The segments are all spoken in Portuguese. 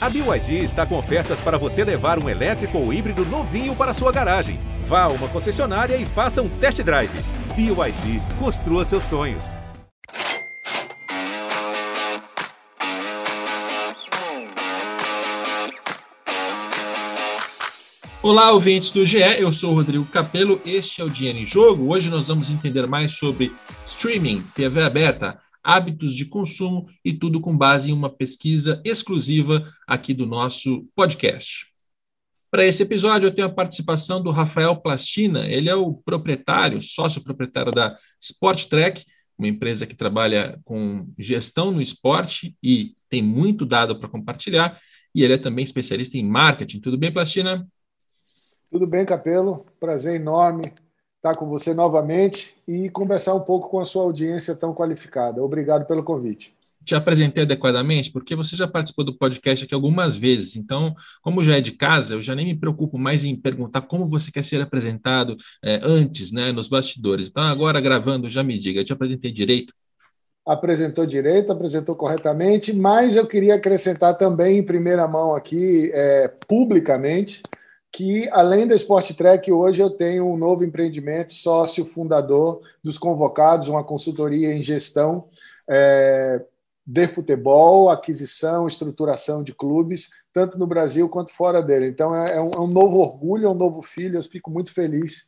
A BYD está com ofertas para você levar um elétrico ou híbrido novinho para sua garagem. Vá a uma concessionária e faça um test drive. BYD, construa seus sonhos. Olá, ouvintes do GE, eu sou o Rodrigo Capello, este é o Dinheiro em Jogo. Hoje nós vamos entender mais sobre streaming, TV aberta, hábitos de consumo e tudo com base em uma pesquisa exclusiva aqui do nosso podcast. Para esse episódio, eu tenho a participação do Rafael Plastina. Ele é o proprietário, sócio proprietário da Sport Track, uma empresa que trabalha com gestão no esporte e tem muito dado para compartilhar. E ele é também especialista em marketing. Tudo bem, Plastina? Tudo bem, Capelo. Prazer enorme estar com você novamente e conversar um pouco com a sua audiência tão qualificada. Obrigado pelo convite. Te apresentei adequadamente porque você já participou do podcast aqui algumas vezes. Então, como já é de casa, eu já nem me preocupo mais em perguntar como você quer ser apresentado é, antes, né, nos bastidores. Então, agora gravando, já me diga, eu te apresentei direito? apresentou direito, apresentou corretamente, mas eu queria acrescentar também em primeira mão aqui, é, publicamente, que além da Sport Track, hoje eu tenho um novo empreendimento, sócio fundador dos Convocados, uma consultoria em gestão é, de futebol, aquisição, estruturação de clubes, tanto no Brasil quanto fora dele. Então é, é, um, é um, novo orgulho, é um novo filho. Eu fico muito feliz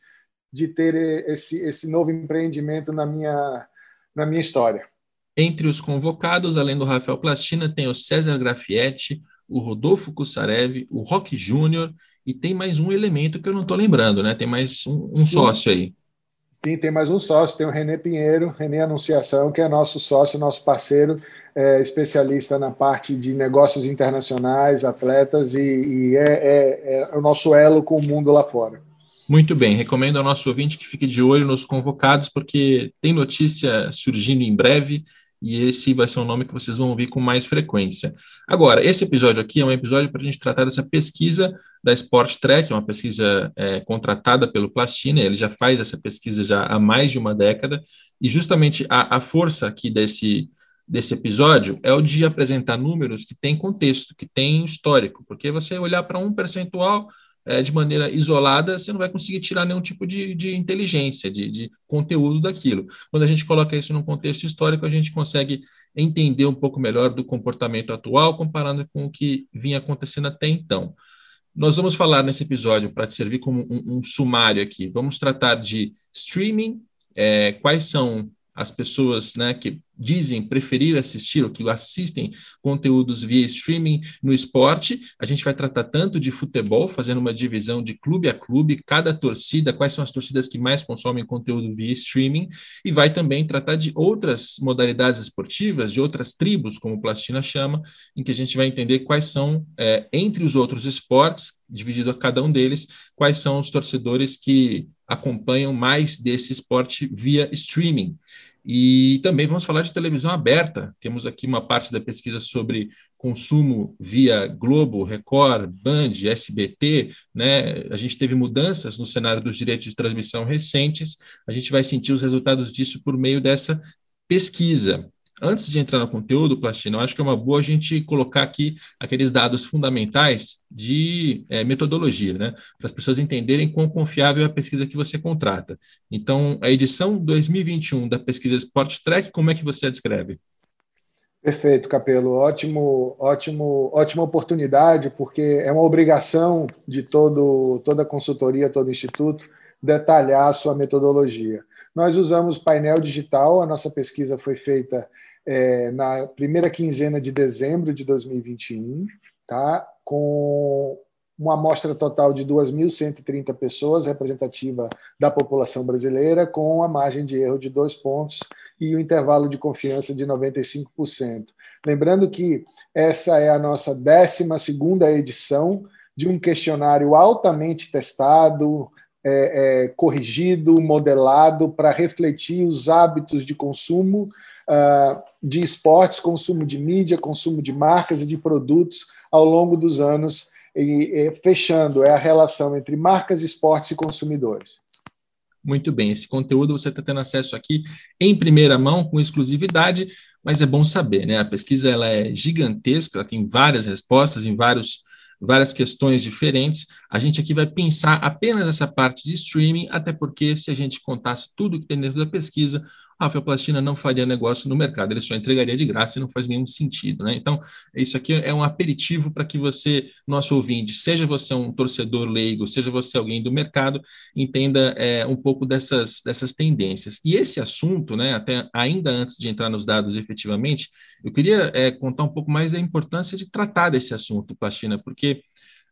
de ter esse, esse novo empreendimento na minha, na minha história. Entre os convocados, além do Rafael Plastina, tem o César Grafietti, o Rodolfo Cussarev, o Rock Júnior e tem mais um elemento que eu não estou lembrando, né? Tem mais um, um sócio aí. Sim, tem mais um sócio, tem o René Pinheiro, René Anunciação, que é nosso sócio, nosso parceiro, é, especialista na parte de negócios internacionais, atletas, e, e é, é, é, o nosso elo com o mundo lá fora. Muito bem, recomendo ao nosso ouvinte que fique de olho nos convocados, porque tem notícia surgindo em breve e esse vai ser um nome que vocês vão ouvir com mais frequência. Agora, esse episódio aqui é um episódio para a gente tratar dessa pesquisa da Sport Track, uma pesquisa é, contratada pelo Plastina, ele já faz essa pesquisa já há mais de uma década, e justamente a, a força aqui desse, desse episódio é o de apresentar números que têm contexto, que têm histórico, porque você olhar para um percentual é, de maneira isolada, você não vai conseguir tirar nenhum tipo de, de inteligência, de, de, conteúdo daquilo. Quando a gente coloca isso num contexto histórico, a gente consegue entender um pouco melhor do comportamento atual, comparando com o que vinha acontecendo até então. Nós vamos falar nesse episódio, para te servir como um, um, sumário aqui, vamos tratar de streaming, é, quais são as pessoas né, que dizem preferir assistir ou que assistem conteúdos via streaming no esporte. A gente vai tratar tanto de futebol, fazendo uma divisão de clube a clube, cada torcida, quais são as torcidas que mais consomem conteúdo via streaming, e vai também tratar de outras modalidades esportivas, de outras tribos, como o Plastina chama, em que a gente vai entender quais são, é, entre os outros esportes, dividido a cada um deles, quais são os torcedores que acompanham mais desse esporte via streaming. E também vamos falar de televisão aberta. Temos aqui uma parte da pesquisa sobre consumo via Globo, Record, Band, SBT, né? A gente teve mudanças no cenário dos direitos de transmissão recentes. A gente vai sentir os resultados disso por meio dessa pesquisa. Antes de entrar no conteúdo, Plastina, eu acho que é uma boa a gente colocar aqui aqueles dados fundamentais de é, metodologia, né? Para as pessoas entenderem quão confiável é a pesquisa que você contrata. Então, a edição 2021 da pesquisa Sport Track, como é que você a descreve? Perfeito, Capelo. Ótimo, ótimo, ótima oportunidade, porque é uma obrigação de todo, toda consultoria, todo instituto, detalhar a sua metodologia. Nós usamos painel digital, a nossa pesquisa foi feita é, na primeira quinzena de dezembro de 2021, tá? com uma amostra total de 2.130 pessoas, representativa da população brasileira, com a margem de erro de dois pontos e o intervalo de confiança de 95%. Lembrando que essa é a nossa 12 edição de um questionário altamente testado, é, é, corrigido, modelado para refletir os hábitos de consumo uh, de esportes, consumo de mídia, consumo de marcas e de produtos ao longo dos anos, e, fechando, é a relação entre marcas, esportes e consumidores. Muito bem, esse conteúdo você está tendo acesso aqui em primeira mão, com exclusividade. mas é bom saber, né? A pesquisa ela é gigantesca, ela tem várias respostas em vários várias questões diferentes. A gente aqui vai pensar apenas essa parte de streaming, até porque se a gente contasse tudo que tem dentro da pesquisa, a Rafael Plastina não faria negócio no mercado, ele só entregaria de graça e não faz nenhum sentido. Né? Então, isso aqui é um aperitivo para que você, nosso ouvinte, seja você um torcedor leigo, seja você alguém do mercado, entenda é, um pouco dessas, dessas tendências. E esse assunto, né, até ainda antes de entrar nos dados efetivamente, eu queria é, contar um pouco mais da importância de tratar desse assunto, Plastina, porque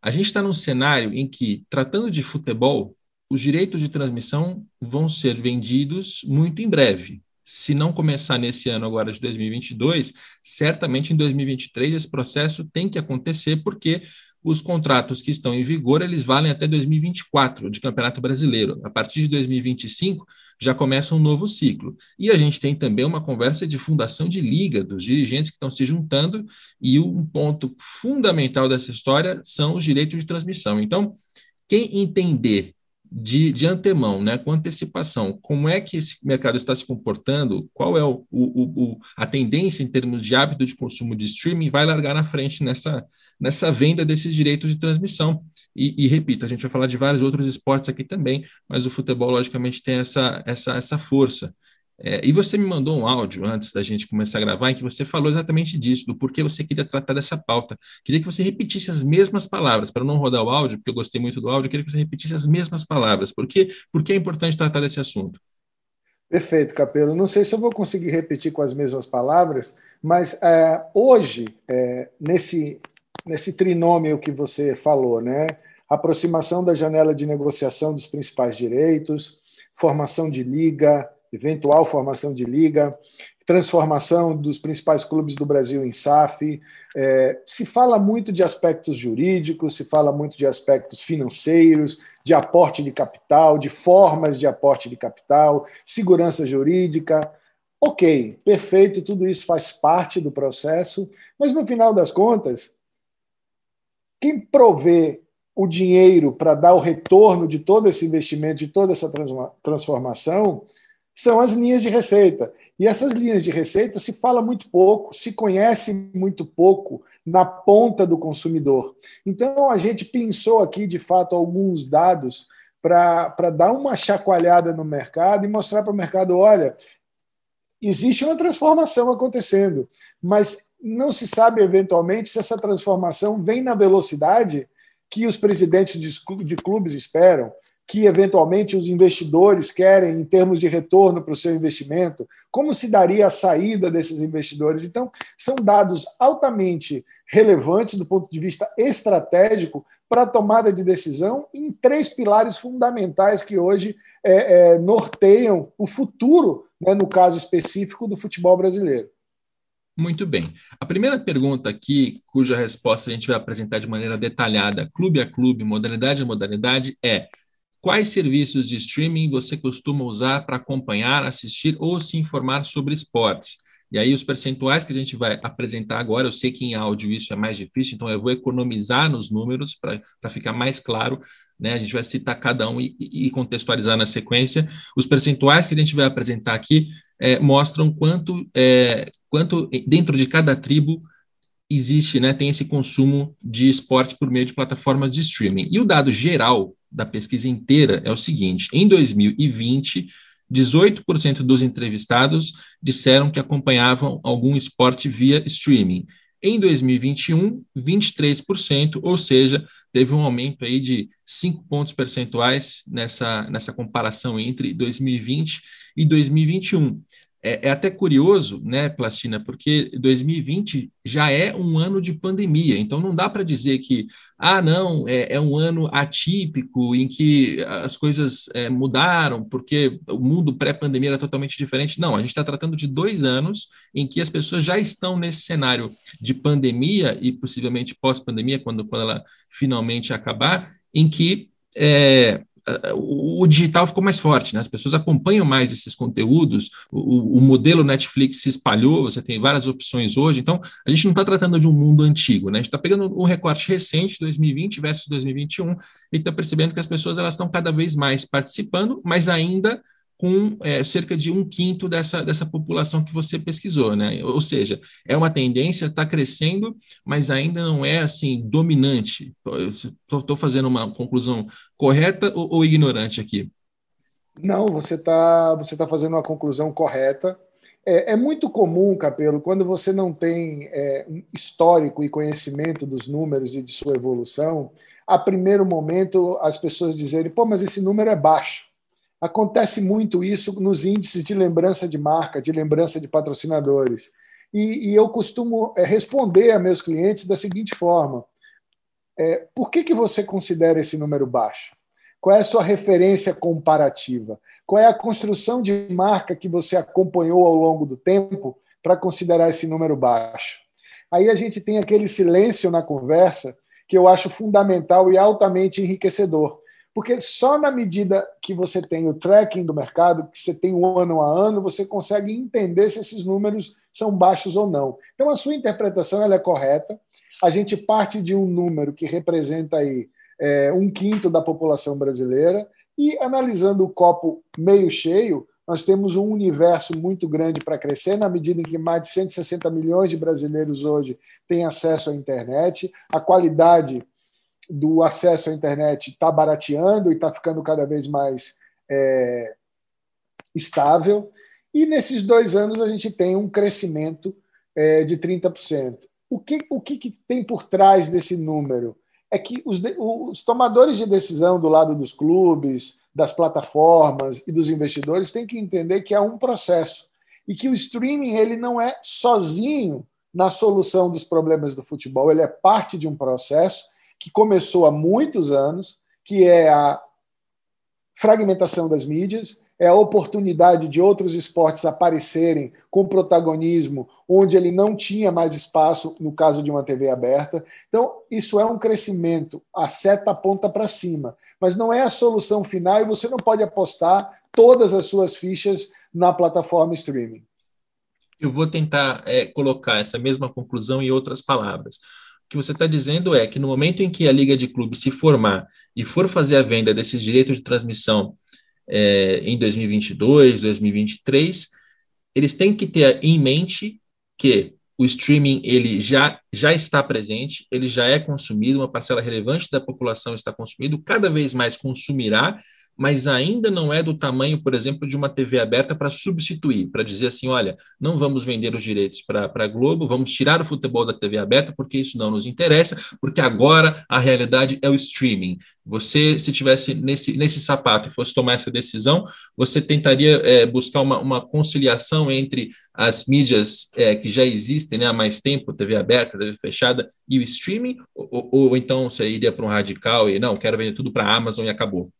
a gente está num cenário em que, tratando de futebol, os direitos de transmissão vão ser vendidos muito em breve. Se não começar nesse ano agora de 2022, certamente em 2023 esse processo tem que acontecer porque os contratos que estão em vigor, eles valem até 2024 de Campeonato Brasileiro. A partir de 2025 já começa um novo ciclo. E a gente tem também uma conversa de fundação de liga dos dirigentes que estão se juntando e um ponto fundamental dessa história são os direitos de transmissão. Então, quem entender de, de antemão, né, com antecipação, como é que esse mercado está se comportando, qual é o, o, o, a tendência em termos de hábito de consumo de streaming, vai largar na frente nessa, nessa venda desses direitos de transmissão. E, e, repito, a gente vai falar de vários outros esportes aqui também, mas o futebol, logicamente, tem essa, essa, essa força. É, e você me mandou um áudio antes da gente começar a gravar em que você falou exatamente disso, do porquê você queria tratar dessa pauta. Queria que você repetisse as mesmas palavras, para não rodar o áudio, porque eu gostei muito do áudio, queria que você repetisse as mesmas palavras. Por quê? Porque é importante tratar desse assunto. Perfeito, Capelo. Não sei se eu vou conseguir repetir com as mesmas palavras, mas é, hoje, é, nesse, nesse trinômio que você falou, né? Aproximação da janela de negociação dos principais direitos, formação de liga, eventual formação de liga, transformação dos principais clubes do Brasil em SAF. É, se fala muito de aspectos jurídicos, se fala muito de aspectos financeiros, de aporte de capital, de formas de aporte de capital, segurança jurídica. Ok, perfeito, tudo isso faz parte do processo, mas no final das contas, quem provê o dinheiro para dar o retorno de todo esse investimento, de toda essa transformação, são as linhas de receita. E essas linhas de receita se fala muito pouco, se conhece muito pouco na ponta do consumidor. Então, a gente pensou aqui, de fato, alguns dados para dar uma chacoalhada no mercado e mostrar para o mercado: olha, existe uma transformação acontecendo, mas não se sabe eventualmente se essa transformação vem na velocidade que os presidentes de clubes esperam, que eventualmente os investidores querem em termos de retorno para o seu investimento, como se daria a saída desses investidores. Então, são dados altamente relevantes do ponto de vista estratégico para a tomada de decisão em três pilares fundamentais que hoje é, é, norteiam o futuro, né, no caso específico, do futebol brasileiro. Muito bem. A primeira pergunta aqui, cuja resposta a gente vai apresentar de maneira detalhada, clube a clube, modalidade a modalidade, é Quais serviços de streaming você costuma usar para acompanhar, assistir ou se informar sobre esportes? E aí, os percentuais que a gente vai apresentar agora, eu sei que em áudio isso é mais difícil, então eu vou economizar nos números para ficar mais claro. Né? A gente vai citar cada um e, e, contextualizar na sequência. Os percentuais que a gente vai apresentar aqui é, mostram quanto, é, quanto dentro de cada tribo existe, né, tem esse consumo de esporte por meio de plataformas de streaming. E o dado geral da pesquisa inteira é o seguinte: em 2020, 18% dos entrevistados disseram que acompanhavam algum esporte via streaming. Em 2021, 23%, ou seja, teve um aumento aí de 5 pontos percentuais nessa, nessa comparação entre 2020 e 2021. É, é, até curioso, né, Plastina, porque 2020 já é um ano de pandemia, então não dá para dizer que, ah, não, é, é, um ano atípico em que as coisas é, mudaram, porque o mundo pré-pandemia era totalmente diferente. Não, a gente está tratando de dois anos em que as pessoas já estão nesse cenário de pandemia e possivelmente pós-pandemia, quando, quando ela finalmente acabar, em que é, o, digital ficou mais forte, né? as pessoas acompanham mais esses conteúdos, o, o, modelo Netflix se espalhou, você tem várias opções hoje, então a gente não está tratando de um mundo antigo, né? a gente está pegando um recorte recente, 2020 versus 2021, e está percebendo que as pessoas elas estão cada vez mais participando, mas ainda com é, cerca de um quinto dessa, dessa população que você pesquisou, né? Ou seja, é uma tendência, está crescendo, mas ainda não é assim dominante. Estou fazendo uma conclusão correta ou, ou ignorante aqui? Não, você está você tá fazendo uma conclusão correta. É, é, muito comum, Capelo, quando você não tem é, histórico e conhecimento dos números e de sua evolução, a primeiro momento as pessoas dizerem, pô, mas esse número é baixo. Acontece muito isso nos índices de lembrança de marca, de lembrança de patrocinadores. E, e eu costumo é, responder a meus clientes da seguinte forma: é, por que, que você considera esse número baixo? Qual é a sua referência comparativa? Qual é a construção de marca que você acompanhou ao longo do tempo para considerar esse número baixo? Aí a gente tem aquele silêncio na conversa que eu acho fundamental e altamente enriquecedor. Porque só na medida que você tem o tracking do mercado, que você tem um ano a ano, você consegue entender se esses números são baixos ou não. Então, a sua interpretação ela é correta. A gente parte de um número que representa aí é, um quinto da população brasileira, e analisando o copo meio cheio, nós temos um universo muito grande para crescer, na medida em que mais de 160 milhões de brasileiros hoje têm acesso à internet, a qualidade do acesso à internet está barateando e está ficando cada vez mais é, estável. E nesses dois anos a gente tem um crescimento é, de 30%. O que, o que, que tem por trás desse número? É que os, os tomadores de decisão do lado dos clubes, das plataformas e dos investidores têm que entender que é um processo e que o streaming ele não é sozinho na solução dos problemas do futebol, ele é parte de um processo que começou há muitos anos, que é a fragmentação das mídias, é a oportunidade de outros esportes aparecerem com protagonismo onde ele não tinha mais espaço, no caso de uma TV aberta. Então, isso é um crescimento, a seta aponta para cima, mas não é a solução final e você não pode apostar todas as suas fichas na plataforma streaming. Eu vou tentar é, colocar essa mesma conclusão em outras palavras que você está dizendo é que no momento em que a Liga de Clubes se formar e for fazer a venda desses direitos de transmissão é, em 2022, 2023, eles têm que ter em mente que o streaming ele já, já está presente, ele já é consumido, uma parcela relevante da população está consumindo, cada vez mais consumirá, mas ainda não é do tamanho, por exemplo, de uma TV aberta para substituir, para dizer assim: olha, não vamos vender os direitos para a Globo, vamos tirar o futebol da TV aberta, porque isso não nos interessa, porque agora a realidade é o streaming. Você, se tivesse nesse, nesse sapato e fosse tomar essa decisão, você tentaria é, buscar uma, uma conciliação entre as mídias é, que já existem né, há mais tempo, TV aberta, TV fechada, e o streaming? Ou, ou então você iria para um radical e não, quero vender tudo para a Amazon e acabou?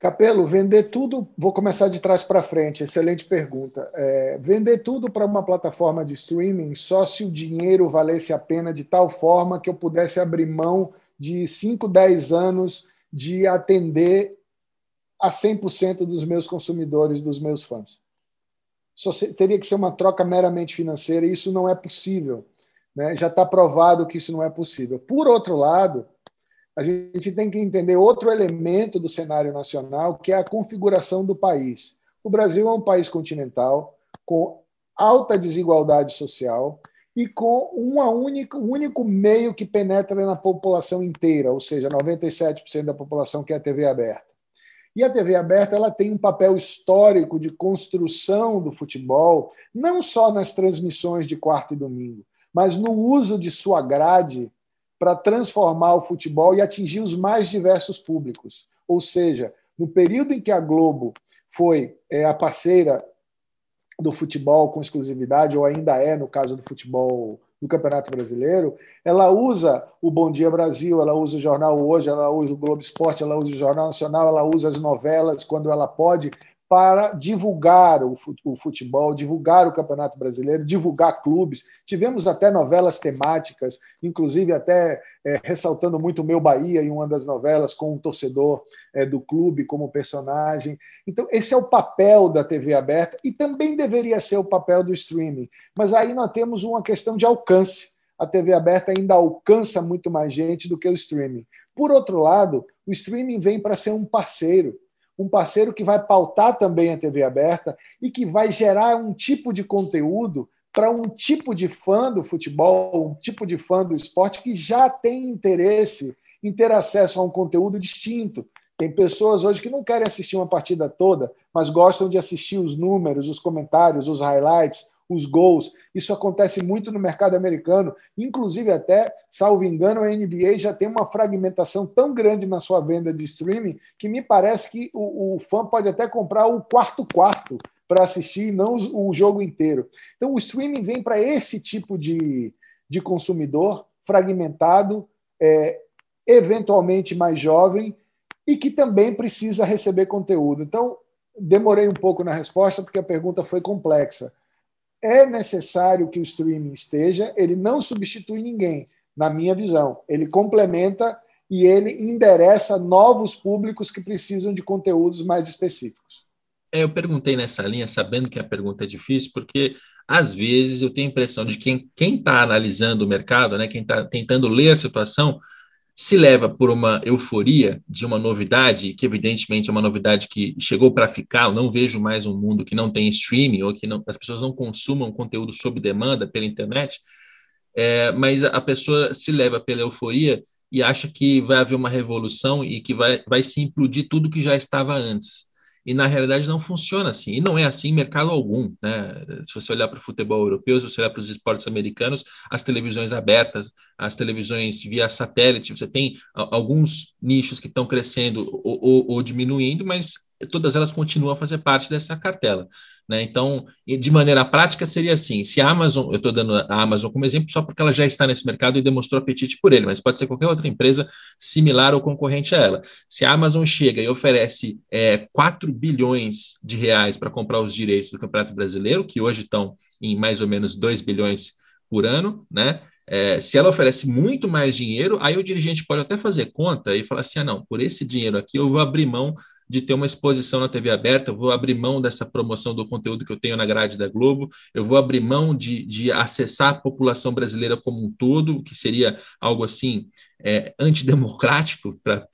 Capelo, vender tudo, vou começar de trás para frente, excelente pergunta. É, vender tudo para uma plataforma de streaming só se o dinheiro valesse a pena de tal forma que eu pudesse abrir mão de 5, 10 anos de atender a 100% dos meus consumidores, dos meus fãs. Só teria que ser uma troca meramente financeira e isso não é possível. Né? Já está provado que isso não é possível. Por outro lado, a gente tem que entender outro elemento do cenário nacional, que é a configuração do país. O Brasil é um país continental, com alta desigualdade social e com uma única, um único meio que penetra na população inteira, ou seja, 97% da população que é a TV aberta. E a TV aberta ela tem um papel histórico de construção do futebol, não só nas transmissões de quarta e domingo, mas no uso de sua grade para transformar o futebol e atingir os mais diversos públicos. Ou seja, no período em que a Globo foi é, a parceira do futebol com exclusividade, ou ainda é no caso do futebol do Campeonato Brasileiro, ela usa o Bom Dia Brasil, ela usa o Jornal Hoje, ela usa o Globo Esporte, ela usa o Jornal Nacional, ela usa as novelas quando ela pode para divulgar o futebol, divulgar o Campeonato Brasileiro, divulgar clubes. Tivemos até novelas temáticas, inclusive até é, ressaltando muito o meu Bahia em uma das novelas, com um torcedor é, do clube como personagem. Então, esse é o papel da TV aberta e também deveria ser o papel do streaming. Mas aí nós temos uma questão de alcance. A TV aberta ainda alcança muito mais gente do que o streaming. Por outro lado, o streaming vem para ser um parceiro um parceiro que vai pautar também a TV aberta e que vai gerar um tipo de conteúdo para um tipo de fã do futebol, um tipo de fã do esporte que já tem interesse em ter acesso a um conteúdo distinto. Tem pessoas hoje que não querem assistir uma partida toda, mas gostam de assistir os números, os comentários, os highlights, os gols. Isso acontece muito no mercado americano. Inclusive, até, salvo engano, a NBA já tem uma fragmentação tão grande na sua venda de streaming que me parece que o, o fã pode até comprar o quarto-quarto para assistir, não o jogo inteiro. Então, o streaming vem para esse tipo de, de consumidor fragmentado, é, eventualmente mais jovem e que também precisa receber conteúdo. Então, demorei um pouco na resposta porque a pergunta foi complexa. É necessário que o streaming esteja, ele não substitui ninguém, na minha visão. Ele complementa e ele endereça novos públicos que precisam de conteúdos mais específicos. É, eu perguntei nessa linha, sabendo que a pergunta é difícil, porque às vezes eu tenho a impressão de que quem está analisando o mercado, né, quem está tentando ler a situação, se leva por uma euforia de uma novidade, que evidentemente é uma novidade que chegou para ficar, eu não vejo mais um mundo que não tem streaming, ou que não, as pessoas não consumam conteúdo sob demanda pela internet, é, mas a pessoa se leva pela euforia e acha que vai haver uma revolução e que vai, vai se implodir tudo que já estava antes e na realidade não funciona assim, e não é assim em mercado algum, né? Se você olhar para o futebol europeu, se você olhar para os esportes americanos, as televisões abertas, as televisões via satélite, você tem alguns nichos que estão crescendo ou, ou, ou diminuindo, mas todas elas continuam a fazer parte dessa cartela. Né? Então, de maneira prática, seria assim: se a Amazon, eu estou dando a Amazon como exemplo só porque ela já está nesse mercado e demonstrou apetite por ele, mas pode ser qualquer outra empresa similar ou concorrente a ela. Se a Amazon chega e oferece é, 4 bilhões de reais para comprar os direitos do Campeonato Brasileiro, que hoje estão em mais ou menos 2 bilhões por ano, né? É, se ela oferece muito mais dinheiro, aí o dirigente pode até fazer conta e falar assim: ah, não, por esse dinheiro aqui eu vou abrir mão de ter uma exposição na TV aberta, eu vou abrir mão dessa promoção do conteúdo que eu tenho na grade da Globo, eu vou abrir mão de, de acessar a população brasileira como um todo, que seria algo assim é, antidemocrático, pra,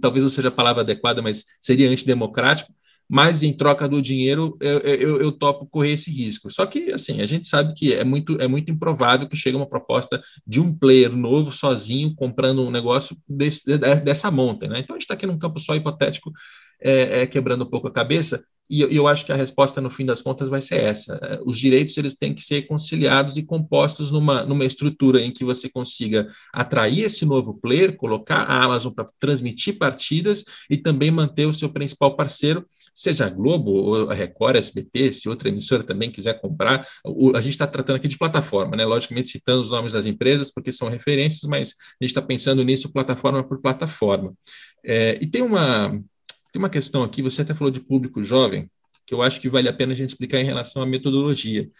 talvez não seja a palavra adequada, mas seria antidemocrático, mas em troca do dinheiro eu, eu, eu, topo correr esse risco. Só que, assim, a gente sabe que é muito, é muito improvável que chegue uma proposta de um player novo, sozinho, comprando um negócio desse, dessa monta, né? Então a gente está aqui num campo só hipotético é, é, quebrando um pouco a cabeça, e eu, eu, acho que a resposta, no fim das contas, vai ser essa. É, os direitos eles têm que ser conciliados e compostos numa, numa estrutura em que você consiga atrair esse novo player, colocar a Amazon para transmitir partidas e também manter o seu principal parceiro, seja a Globo, ou a Record, a SBT, se outra emissora também quiser comprar. O, a gente está tratando aqui de plataforma, né? logicamente citando os nomes das empresas, porque são referências, mas a gente está pensando nisso plataforma por plataforma. É, e tem uma tem uma questão aqui, você até falou de público jovem, que eu acho que vale a pena a gente explicar em relação à metodologia.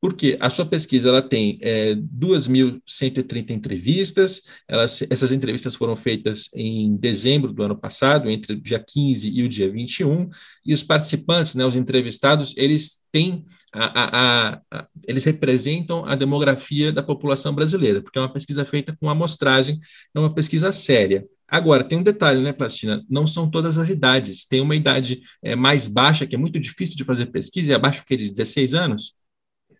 Porque a sua pesquisa ela tem é, 2.130 entrevistas, elas, essas entrevistas foram feitas em dezembro do ano passado, entre o dia 15 e o dia 21, e os participantes, né, os entrevistados, eles têm a, a, a, eles representam a demografia da população brasileira, porque é uma pesquisa feita com amostragem, é uma pesquisa séria. Agora, tem um detalhe, né, Plastina? Não são todas as idades. Tem uma idade é, mais baixa, que é muito difícil de fazer pesquisa, e abaixo que de 16 anos?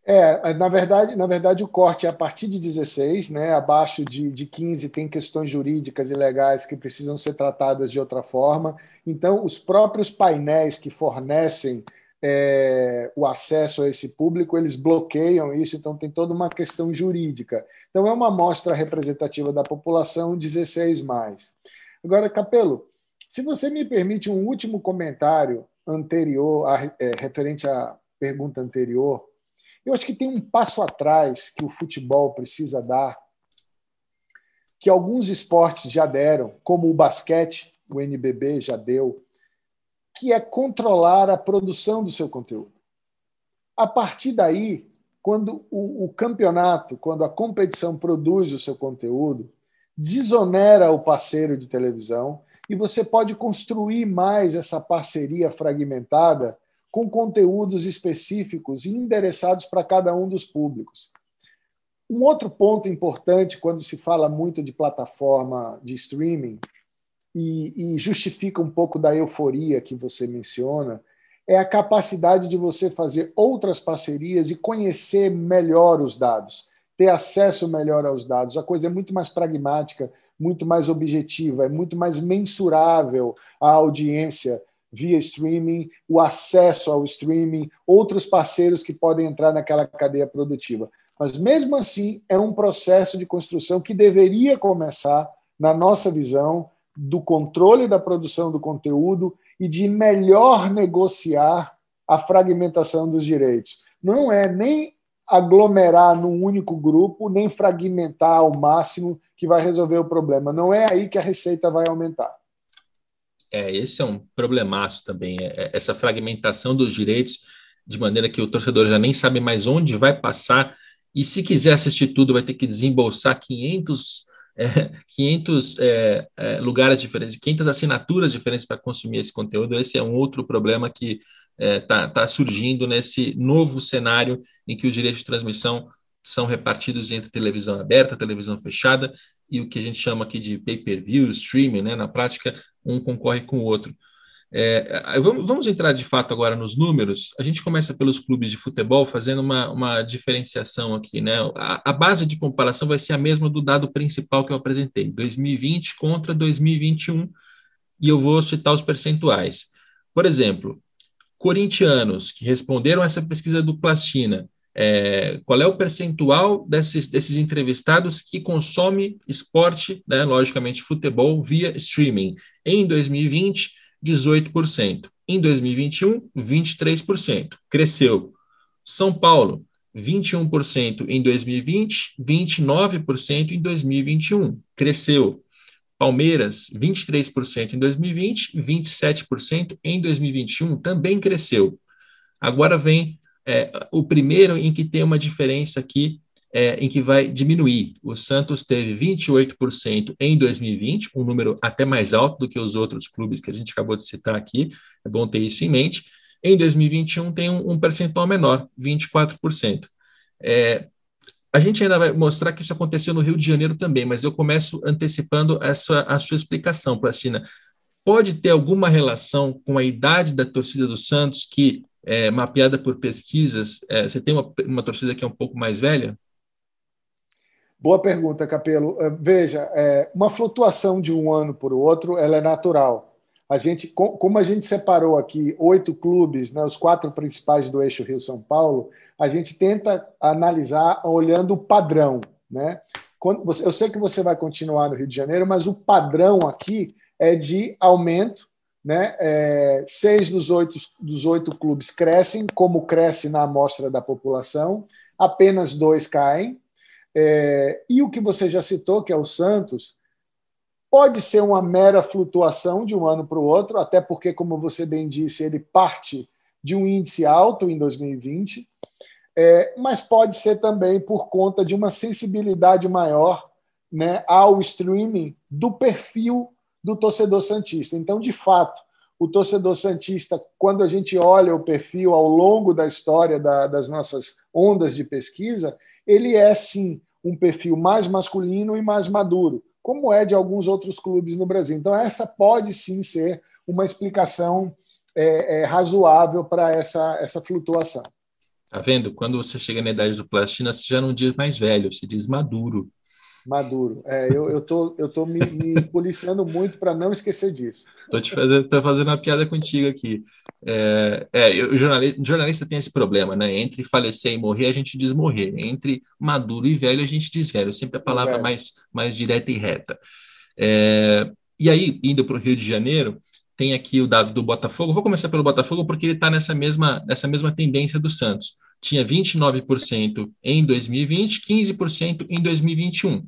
É, na verdade, na verdade, o corte é a partir de 16, né? abaixo de, de 15 tem questões jurídicas e legais que precisam ser tratadas de outra forma. Então, os próprios painéis que fornecem é, o acesso a esse público, eles bloqueiam isso, então tem toda uma questão jurídica. Então, é uma amostra representativa da população 16 mais. Agora, Capelo, se você me permite um último comentário anterior, a, é, referente à pergunta anterior, eu acho que tem um passo atrás que o futebol precisa dar, que alguns esportes já deram, como o basquete, o NBB já deu, que é controlar a produção do seu conteúdo. A partir daí, quando o, o campeonato, quando a competição produz o seu conteúdo, desonera o parceiro de televisão e você pode construir mais essa parceria fragmentada com conteúdos específicos e endereçados para cada um dos públicos. Um outro ponto importante quando se fala muito de plataforma de streaming e, e justifica um pouco da euforia que você menciona, é a capacidade de você fazer outras parcerias e conhecer melhor os dados, ter acesso melhor aos dados. A coisa é muito mais pragmática, muito mais objetiva, é muito mais mensurável a audiência via streaming, o acesso ao streaming, outros parceiros que podem entrar naquela cadeia produtiva. Mas mesmo assim, é um processo de construção que deveria começar, na nossa visão, do controle da produção do conteúdo e de melhor negociar a fragmentação dos direitos. Não é nem aglomerar num único grupo, nem fragmentar ao máximo que vai resolver o problema. Não é aí que a receita vai aumentar. É, esse é um problemaço também, é, é essa fragmentação dos direitos, de maneira que o torcedor já nem sabe mais onde vai passar, e se quiser assistir tudo, vai ter que desembolsar 500, é, 500 é, é, lugares diferentes, 500 assinaturas diferentes para consumir esse conteúdo. Esse é um outro problema que está é, tá surgindo nesse novo cenário em que os direitos de transmissão são repartidos entre televisão aberta, televisão fechada e o que a gente chama aqui de pay-per-view, streaming, né? Na prática, um concorre com o outro. É, vamos, vamos, entrar de fato agora nos números. A gente começa pelos clubes de futebol, fazendo uma, uma diferenciação aqui. Né? A, a, base de comparação vai ser a mesma do dado principal que eu apresentei, 2020 contra 2021, e eu vou citar os percentuais. Por exemplo, corintianos que responderam essa pesquisa do Plastina, é, qual é o percentual desses, desses entrevistados que consome esporte, né, logicamente futebol, via streaming? Em 2020, 18%. Em 2021, 23%. Cresceu. São Paulo, 21% em 2020, 29% em 2021. Cresceu. Palmeiras, 23% em 2020, 27% em 2021, também cresceu. Agora vem é, o primeiro em que tem uma diferença aqui, é, em que vai diminuir. O Santos teve 28% em 2020, um número até mais alto do que os outros clubes que a gente acabou de citar aqui, é bom ter isso em mente. Em 2021 tem um, um percentual menor, 24%. É, a gente ainda vai mostrar que isso aconteceu no Rio de Janeiro também, mas eu começo antecipando essa, a sua explicação, Plastina. Pode ter alguma relação com a idade da torcida do Santos, que é, mapeada por pesquisas, é, você tem uma, uma torcida que é um pouco mais velha? Boa pergunta, Capelo. É, veja, é, uma flutuação de um ano para o outro, ela é natural. A gente, como a gente separou aqui oito clubes, né, os quatro principais do eixo Rio-São Paulo, a gente tenta analisar olhando o padrão. Né? eu sei que você vai continuar no Rio de Janeiro, mas o padrão aqui é de aumento né? É, seis dos oito, dos oito clubes crescem, como cresce na amostra da população, apenas dois caem. É, e o que você já citou, que é o Santos, pode ser uma mera flutuação de um ano para o outro, até porque, como você bem disse, ele parte de um índice alto em 2020, é, mas pode ser também por conta de uma sensibilidade maior né, ao streaming do perfil do torcedor Santista. Então, de fato, o torcedor Santista, quando a gente olha o perfil ao longo da história da, das nossas ondas de pesquisa, ele é sim um perfil mais masculino e mais maduro, como é de alguns outros clubes no Brasil. Então, essa pode sim ser uma explicação é, é, razoável para essa, essa flutuação. Tá vendo? Quando você chega na idade do plastina, você já não diz mais velho, você diz maduro. Maduro. É, eu, eu tô, eu tô me, me policiando muito para não esquecer disso. Tô te fazendo, tô fazendo uma piada contigo aqui. É, é, o jornalista, jornalista tem esse problema, né? Entre falecer e morrer, a gente diz morrer. Entre maduro e velho, a gente diz velho. Sempre a palavra mais, mais direta e reta. É, e aí, indo para o Rio de Janeiro, tem aqui o dado do Botafogo. Vou começar pelo Botafogo porque ele está nessa mesma, nessa mesma tendência do Santos tinha 29% em 2020, 15% em 2021.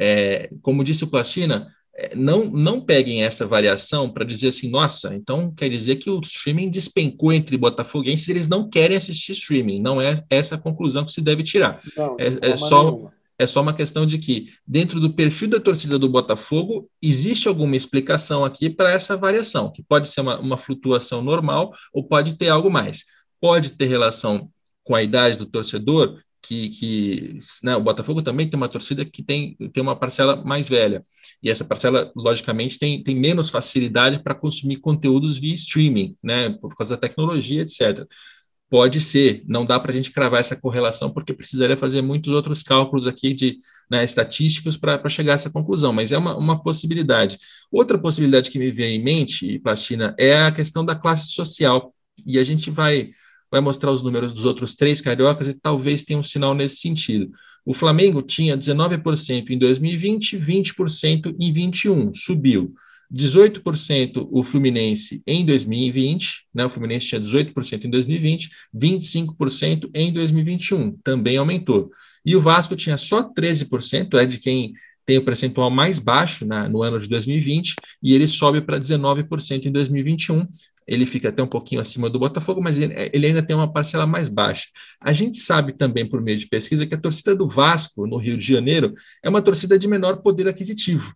É, como disse o Plastina, é, não, não peguem essa variação para dizer assim, nossa, então quer dizer que o streaming despencou entre botafoguenses, eles não querem assistir streaming, não é essa a conclusão que se deve tirar. Não, é, é só, é só uma questão de que, dentro do perfil da torcida do Botafogo, existe alguma explicação aqui para essa variação, que pode ser uma, uma flutuação normal ou pode ter algo mais. Pode ter relação com a idade do torcedor, que, que né, o Botafogo também tem uma torcida que tem, tem uma parcela mais velha. E essa parcela, logicamente, tem, tem menos facilidade para consumir conteúdos via streaming, né, por causa da tecnologia, etc. Pode ser, não dá para a gente cravar essa correlação, porque precisaria fazer muitos outros cálculos aqui de né, estatísticos para chegar a essa conclusão, mas é uma, uma possibilidade. Outra possibilidade que me vem em mente, Pastina, é a questão da classe social. E a gente vai vai mostrar os números dos outros três cariocas e talvez tenha um sinal nesse sentido. O Flamengo tinha 19% em 2020, 20% em 21, subiu. 18% o Fluminense em 2020, né? O Fluminense tinha 18% em 2020, 25% em 2021, também aumentou. E o Vasco tinha só 13%, é de quem tem o percentual mais baixo na, no ano de 2020, e ele sobe para 19% em 2021, ele fica até um pouquinho acima do Botafogo, mas ele, ele, ainda tem uma parcela mais baixa. A gente sabe também, por meio de pesquisa, que a torcida do Vasco, no Rio de Janeiro, é uma torcida de menor poder aquisitivo.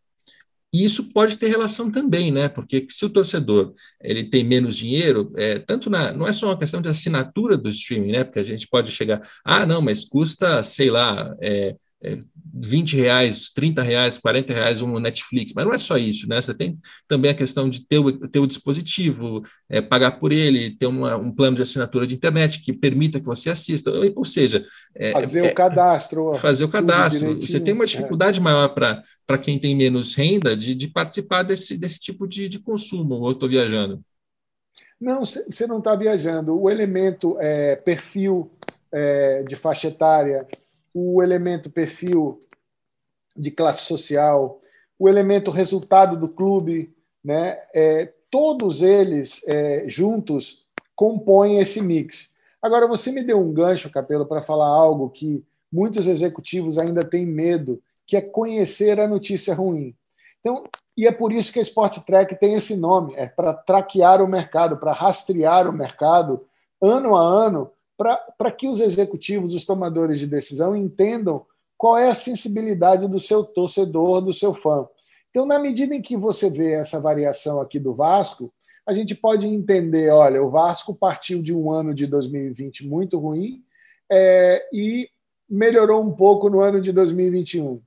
E isso pode ter relação também, né? Porque se o torcedor ele tem menos dinheiro, é, tanto na, não é só uma questão de assinatura do streaming, né? Porque a gente pode chegar, ah, não, mas custa, sei lá, é, é, 20 reais, 30 reais, 40 reais um Netflix, mas não é só isso, né? Você tem também a questão de ter o, ter o dispositivo, é, pagar por ele, ter uma, um plano de assinatura de internet que permita que você assista, ou, ou seja, é, fazer é, o cadastro. Fazer o cadastro. Você tem uma é. dificuldade maior para quem tem menos renda de, de participar desse, desse tipo de, de consumo, ou eu estou viajando? Não, você não está viajando. O elemento é, perfil é, de faixa etária o elemento perfil de classe social, o elemento resultado do clube, né? É, todos eles é, juntos compõem esse mix. Agora, você me deu um gancho, Capelo, para falar algo que muitos executivos ainda têm medo, que é conhecer a notícia ruim. Então, e é por isso que a Sport Track tem esse nome, é para traquear o mercado, para rastrear o mercado ano a ano, para que os executivos, os tomadores de decisão entendam qual é a sensibilidade do seu torcedor, do seu fã. Então, na medida em que você vê essa variação aqui do Vasco, a gente pode entender, olha, o Vasco partiu de um ano de 2020 muito ruim é, e melhorou um pouco no ano de 2021,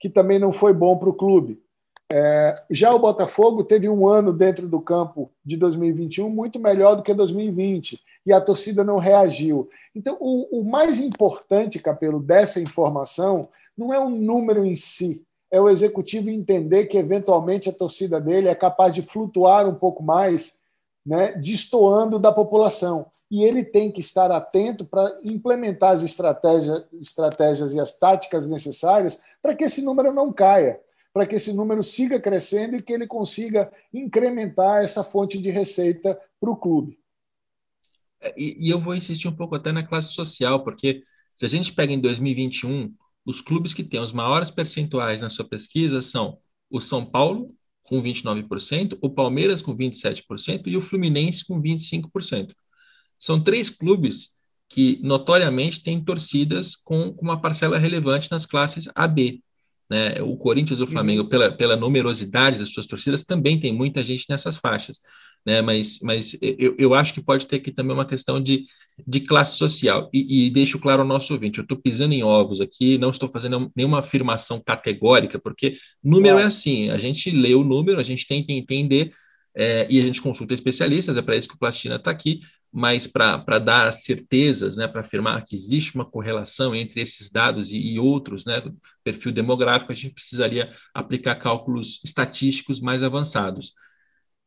que também não foi bom para o clube. É, já o Botafogo teve um ano dentro do campo de 2021 muito melhor do que 2020 e a torcida não reagiu. Então, o, o mais importante, Capelo, dessa informação não é o número em si, é o executivo entender que eventualmente a torcida dele é capaz de flutuar um pouco mais, né, destoando da população. E ele tem que estar atento para implementar as estratégias, estratégias e as táticas necessárias para que esse número não caia para que esse número siga crescendo e que ele consiga incrementar essa fonte de receita para o clube. É, e, e, eu vou insistir um pouco até na classe social, porque se a gente pega em 2021, os clubes que têm os maiores percentuais na sua pesquisa são o São Paulo, com 29%, o Palmeiras, com 27%, e o Fluminense, com 25%. São três clubes que notoriamente têm torcidas com, com uma parcela relevante nas classes AB. Né? O Corinthians e o uhum. Flamengo, pela, pela numerosidade das suas torcidas, também tem muita gente nessas faixas. Né? Mas, mas eu, eu acho que pode ter aqui também uma questão de, de classe social. E, e deixo claro ao nosso ouvinte: eu estou pisando em ovos aqui, não estou fazendo nenhuma afirmação categórica, porque número é assim: a gente lê o número, a gente tenta entender é, e a gente consulta especialistas, é para isso que o Plastina está aqui, mas para dar certezas, né, para afirmar que existe uma correlação entre esses dados e, e, outros, né, perfil demográfico, a gente precisaria aplicar cálculos estatísticos mais avançados.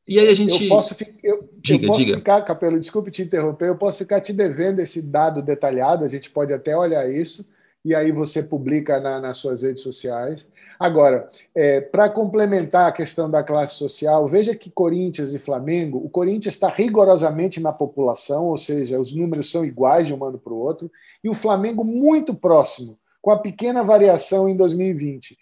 E aí a gente. Eu posso, eu, diga, eu posso diga. ficar, Capelo, desculpe te interromper, eu posso ficar te devendo esse dado detalhado, a gente pode até olhar isso, e aí você publica na, nas suas redes sociais. Agora, é, para complementar a questão da classe social, veja que Corinthians e Flamengo, o Corinthians está rigorosamente na população, ou seja, os números são iguais de um ano para o outro, e o Flamengo muito próximo, com a pequena variação em 2020.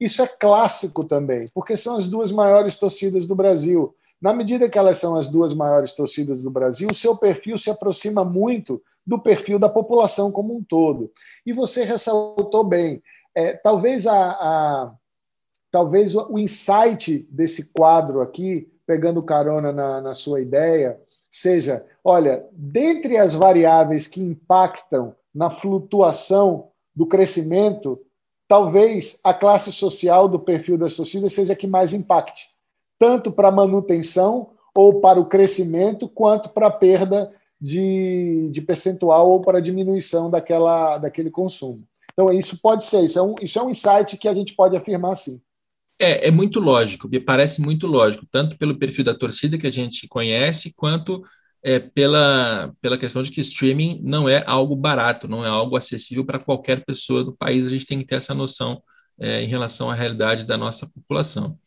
Isso é clássico também, porque são as duas maiores torcidas do Brasil. Na medida que elas são as duas maiores torcidas do Brasil, o seu perfil se aproxima muito do perfil da população como um todo. E você ressaltou bem, é, talvez a, a, talvez o insight desse quadro aqui, pegando carona na, na sua ideia, seja, olha, dentre as variáveis que impactam na flutuação do crescimento, talvez a classe social do perfil das torcidas seja a que mais impacte, tanto para manutenção ou para o crescimento, quanto para a perda de, de percentual ou para a diminuição daquela, daquele consumo. Então, isso pode ser, isso é, um, isso é um insight que a gente pode afirmar sim. É, é muito lógico, me parece muito lógico, tanto pelo perfil da torcida que a gente conhece, quanto é, pela, pela questão de que streaming não é algo barato, não é algo acessível para qualquer pessoa do país. A gente tem que ter essa noção é, em relação à realidade da nossa população.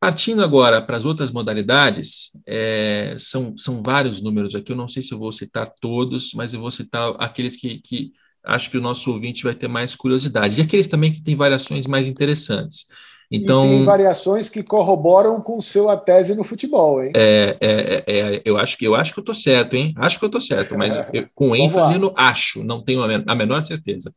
Partindo agora para as outras modalidades, é, são, são vários números aqui, eu não sei se eu vou citar todos, mas eu vou citar aqueles que, que acho que o nosso ouvinte vai ter mais curiosidade, e aqueles também que têm variações mais interessantes. Então, e tem variações que corroboram com sua tese no futebol, hein? É, é, é, é eu, acho que, eu acho que eu estou certo, hein? Acho que eu estou certo, mas eu, com ênfase no acho, não tenho a, menor certeza.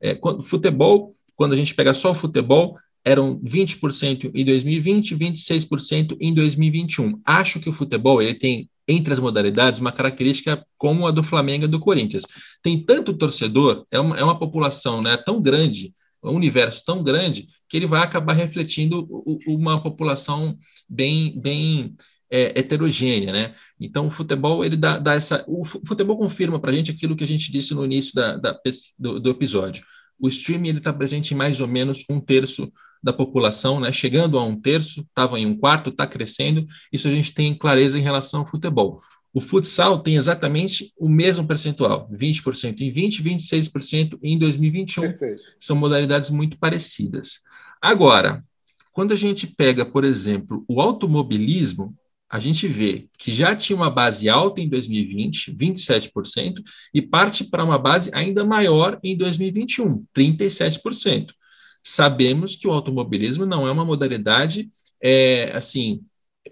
É, quando, futebol, quando a gente pega só o futebol, eram 20% em 2020, 26% em 2021. Acho que o futebol ele tem entre as modalidades uma característica como a do Flamengo e do Corinthians. Tem tanto torcedor, é uma, é uma população né, tão grande, um universo tão grande que ele vai acabar refletindo uma população bem, bem é, heterogênea, né? Então o futebol ele dá, dá essa, o futebol confirma para a gente aquilo que a gente disse no início da, da do, do, episódio. O streaming ele está presente em mais ou menos um terço da população, né? Chegando a um terço, estava em um quarto, está crescendo. Isso a gente tem clareza em relação ao futebol. O futsal tem exatamente o mesmo percentual, 20% em 20, 26% em 2021. Perfeito. São modalidades muito parecidas. Agora, quando a gente pega, por exemplo, o automobilismo, a gente vê que já tinha uma base alta em 2020, 27%, e parte para uma base ainda maior em 2021, 37%. Sabemos que o automobilismo não é uma modalidade é, assim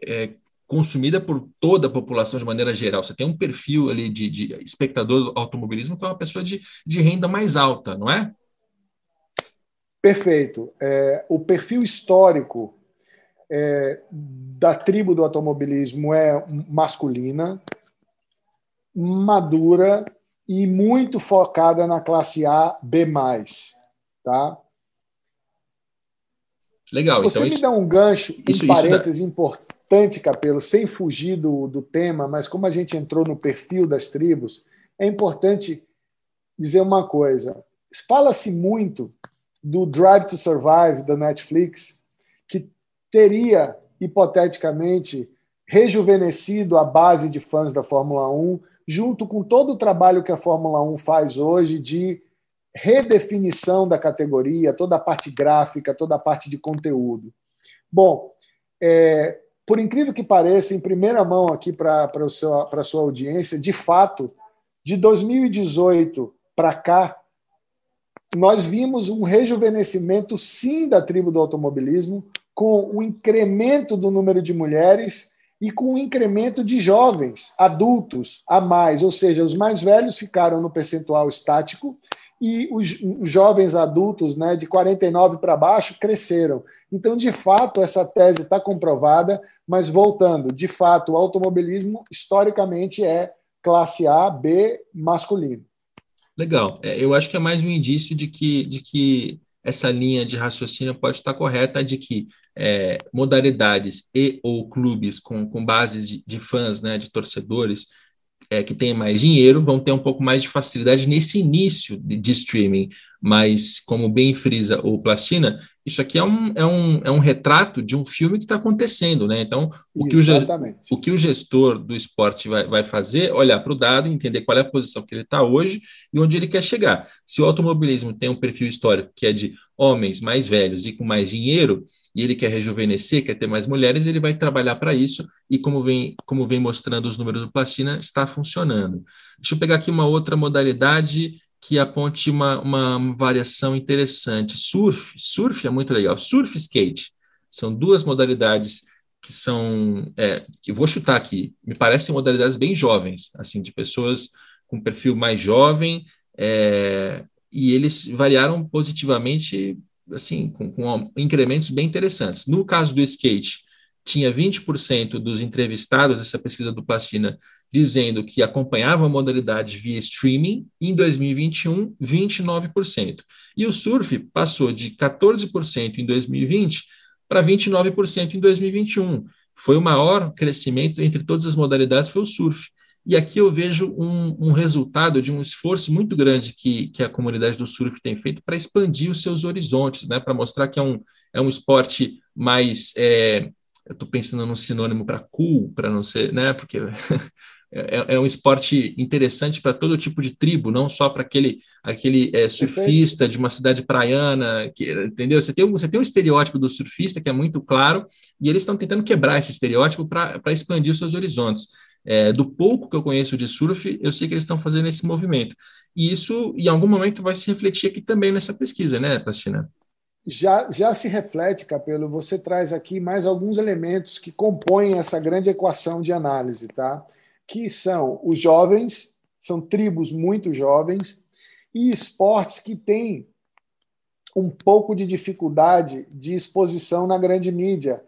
é, consumida por toda a população de maneira geral. Você tem um perfil ali de, de espectador do automobilismo que é uma pessoa de, de renda mais alta, não é? Perfeito. É, o perfil histórico é, da tribo do automobilismo é masculina, madura e muito focada na classe A, B+. Tá? Legal. Você então me isso, dá um gancho, isso, um parênteses dá... importante, Capelo, sem fugir do, do tema, mas como a gente entrou no perfil das tribos, é importante dizer uma coisa. Fala-se muito do Drive to Survive da Netflix, que teria, hipoteticamente, rejuvenescido a base de fãs da Fórmula 1, junto com todo o trabalho que a Fórmula 1 faz hoje de redefinição da categoria, toda a parte gráfica, toda a parte de conteúdo. Bom, é, por incrível que pareça, em primeira mão aqui para a sua audiência, de fato, de 2018 para cá, nós vimos um rejuvenescimento, sim, da tribo do automobilismo, com o incremento do número de mulheres e com o incremento de jovens, adultos a mais, ou seja, os mais velhos ficaram no percentual estático e os, jovens adultos, né, de 49 para baixo, cresceram. Então, de fato, essa tese está comprovada, mas voltando, de fato, o automobilismo historicamente é classe A, B masculino. Legal. É, eu acho que é mais um indício de que, de que essa linha de raciocínio pode estar correta, de que é, modalidades e ou clubes com, com bases de, de fãs, né, de torcedores, é, que têm mais dinheiro vão ter um pouco mais de facilidade nesse início de, de streaming, mas como bem frisa o Plastina, isso aqui é um, é um, é um retrato de um filme que está acontecendo, né? Então, o que o, o que o gestor do esporte vai, vai fazer, olhar para o dado, entender qual é a posição que ele está hoje e onde ele quer chegar. Se o automobilismo tem um perfil histórico que é de homens mais velhos e com mais dinheiro, e ele quer rejuvenescer, quer ter mais mulheres, ele vai trabalhar para isso, e como vem, como vem mostrando os números do Plastina, está funcionando. Deixa eu pegar aqui uma outra modalidade que aponte uma, uma variação interessante. Surf, surf é muito legal. Surf e skate são duas modalidades que são, é, que vou chutar aqui, me parecem modalidades bem jovens, assim, de pessoas com perfil mais jovem, é, e eles variaram positivamente, assim, com, com incrementos bem interessantes. No caso do skate, tinha 20% dos entrevistados, essa pesquisa do Plastina dizendo que acompanhava a modalidade via streaming, em 2021, 29%. E o surf passou de 14% em 2020 para 29% em 2021. Foi o maior crescimento entre todas as modalidades, foi o surf. E aqui eu vejo um, um resultado de um esforço muito grande que, que a comunidade do surf tem feito para expandir os seus horizontes, né? para mostrar que é um, é um esporte mais. É, eu estou pensando num sinônimo para cool, para não ser, né? Porque é, é, um esporte interessante para todo tipo de tribo, não só para aquele, aquele é, surfista de uma cidade praiana, que, entendeu? Você tem, você tem um estereótipo do surfista que é muito claro, e eles estão tentando quebrar esse estereótipo para expandir os seus horizontes. É, do pouco que eu conheço de surf, eu sei que eles estão fazendo esse movimento. E isso, em algum momento, vai se refletir aqui também nessa pesquisa, né, Plastina? Já, já se reflete, Capelo, você traz aqui mais alguns elementos que compõem essa grande equação de análise, tá? Que são os jovens, são tribos muito jovens, e esportes que têm um pouco de dificuldade de exposição na grande mídia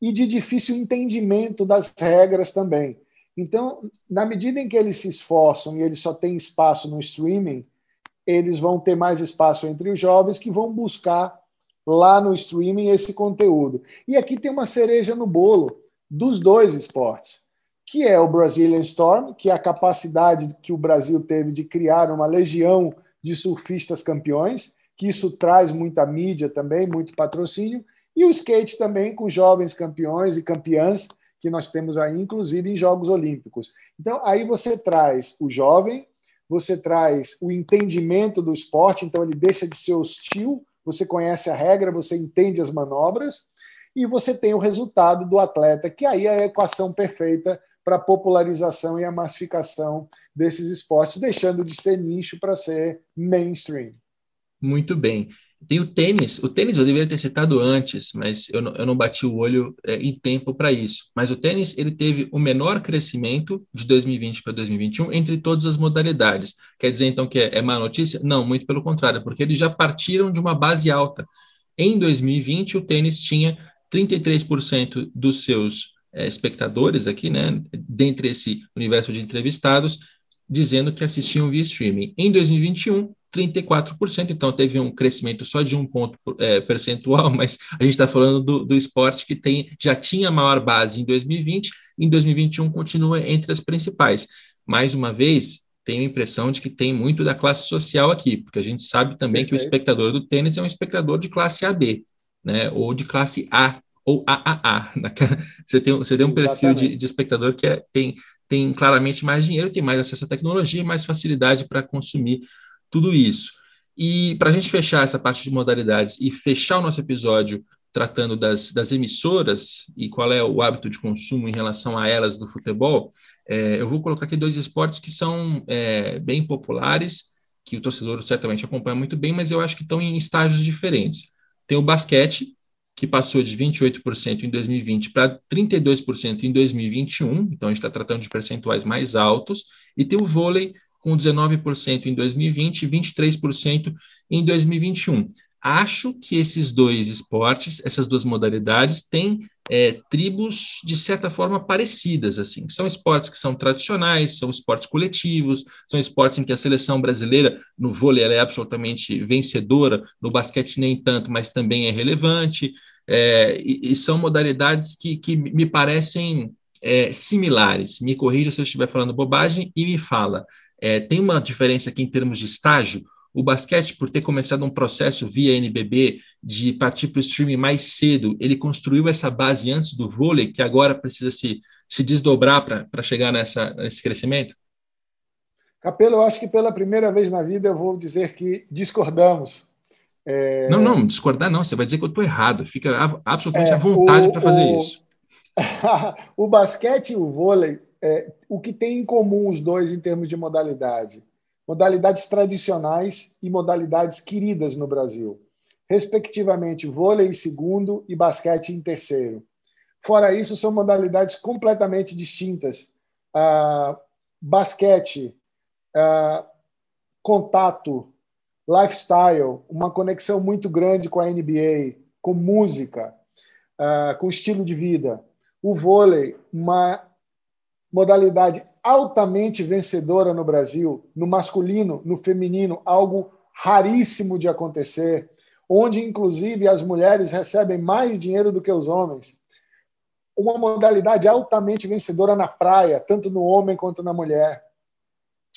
e de difícil entendimento das regras também. Então, na medida em que eles se esforçam e eles só têm espaço no streaming, eles vão ter mais espaço entre os jovens que vão buscar lá no streaming esse conteúdo. E aqui tem uma cereja no bolo dos dois esportes, que é o Brazilian Storm, que é a capacidade que o Brasil teve de criar uma legião de surfistas campeões, que isso traz muita mídia também, muito patrocínio, e o skate também com jovens campeões e campeãs que nós temos aí, inclusive em Jogos Olímpicos. Então, aí você traz o jovem, você traz o entendimento do esporte, então ele deixa de ser hostil, você conhece a regra, você entende as manobras, e você tem o resultado do atleta, que aí é a equação perfeita para a popularização e a massificação desses esportes, deixando de ser nicho para ser mainstream. Muito bem. Tem o tênis. O tênis eu deveria ter citado antes, mas eu não, eu não bati o olho é, em tempo para isso. Mas o tênis ele teve o menor crescimento de 2020 para 2021 entre todas as modalidades. Quer dizer então que é, é má notícia? Não, muito pelo contrário, porque eles já partiram de uma base alta. Em 2020 o tênis tinha 33% dos seus é, espectadores aqui, né, dentre esse universo de entrevistados, dizendo que assistiam via streaming. Em 2021 34%, então teve um crescimento só de um ponto é, percentual, mas a gente está falando do, do esporte que tem, já tinha maior base em 2020, em 2021 continua entre as principais. Mais uma vez, tenho a impressão de que tem muito da classe social aqui, porque a gente sabe também Perfeito. que o espectador do tênis é um espectador de classe AB, né, ou de classe A, ou AAA. Você tem, você tem um perfil de, de espectador que é, tem, tem claramente mais dinheiro, tem mais acesso à tecnologia, mais facilidade para consumir tudo isso. E para a gente fechar essa parte de modalidades e fechar o nosso episódio tratando das, das emissoras e qual é o hábito de consumo em relação a elas do futebol, é, eu vou colocar aqui dois esportes que são é, bem populares, que o torcedor certamente acompanha muito bem, mas eu acho que estão em estágios diferentes. Tem o basquete, que passou de 28% em 2020 para 32% em 2021, então a gente está tratando de percentuais mais altos, e tem o vôlei, com 19% em 2020 e 23% em 2021. Acho que esses dois esportes, essas duas modalidades, têm é, tribos de certa forma parecidas. assim. São esportes que são tradicionais, são esportes coletivos, são esportes em que a seleção brasileira, no vôlei, é absolutamente vencedora, no basquete nem tanto, mas também é relevante. É, e, e, são modalidades que, que me parecem é, similares. Me corrija se eu estiver falando bobagem e me fala. É, tem uma diferença aqui em termos de estágio. O basquete, por ter começado um processo via NBB de partir para o streaming mais cedo, ele construiu essa base antes do vôlei, que agora precisa se, se desdobrar para chegar nessa, nesse crescimento? Capelo, eu acho que pela primeira vez na vida eu vou dizer que discordamos. É... Não, não, discordar não, você vai dizer que eu estou errado. Fica absolutamente é, à vontade para fazer o... isso. o basquete e o vôlei é, o que tem em comum os dois em termos de modalidade? Modalidades tradicionais e modalidades queridas no Brasil, respectivamente vôlei em segundo e basquete em terceiro. Fora isso, são modalidades completamente distintas. Ah, basquete, ah, contato, lifestyle, uma conexão muito grande com a NBA, com música, ah, com estilo de vida. O vôlei, uma modalidade altamente vencedora no Brasil, no masculino, no feminino, algo raríssimo de acontecer, onde inclusive as mulheres recebem mais dinheiro do que os homens. Uma modalidade altamente vencedora na praia, tanto no homem quanto na mulher.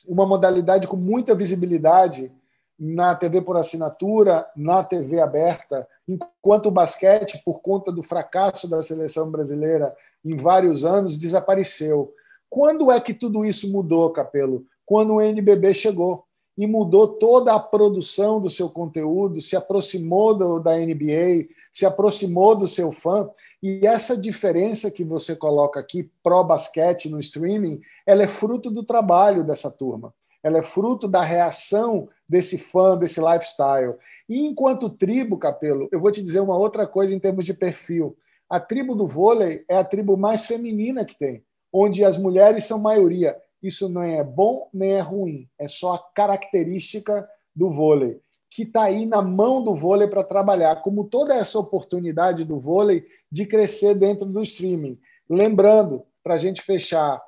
Uma modalidade com muita visibilidade na TV por assinatura, na TV aberta, enquanto o basquete, por conta do fracasso da seleção brasileira em vários anos, desapareceu. Quando é que tudo isso mudou, Capelo? Quando o NBB chegou e mudou toda a produção do seu conteúdo, se aproximou do, da NBA, se aproximou do seu fã. E essa diferença que você coloca aqui, pró-basquete no streaming, ela é fruto do trabalho dessa turma. Ela é fruto da reação desse fã, desse lifestyle. E enquanto tribo, Capelo, eu vou te dizer uma outra coisa em termos de perfil. A tribo do vôlei é a tribo mais feminina que tem onde as mulheres são maioria. Isso não é bom nem é ruim, é só a característica do vôlei, que está aí na mão do vôlei para trabalhar, como toda essa oportunidade do vôlei de crescer dentro do streaming. Lembrando, para a gente fechar,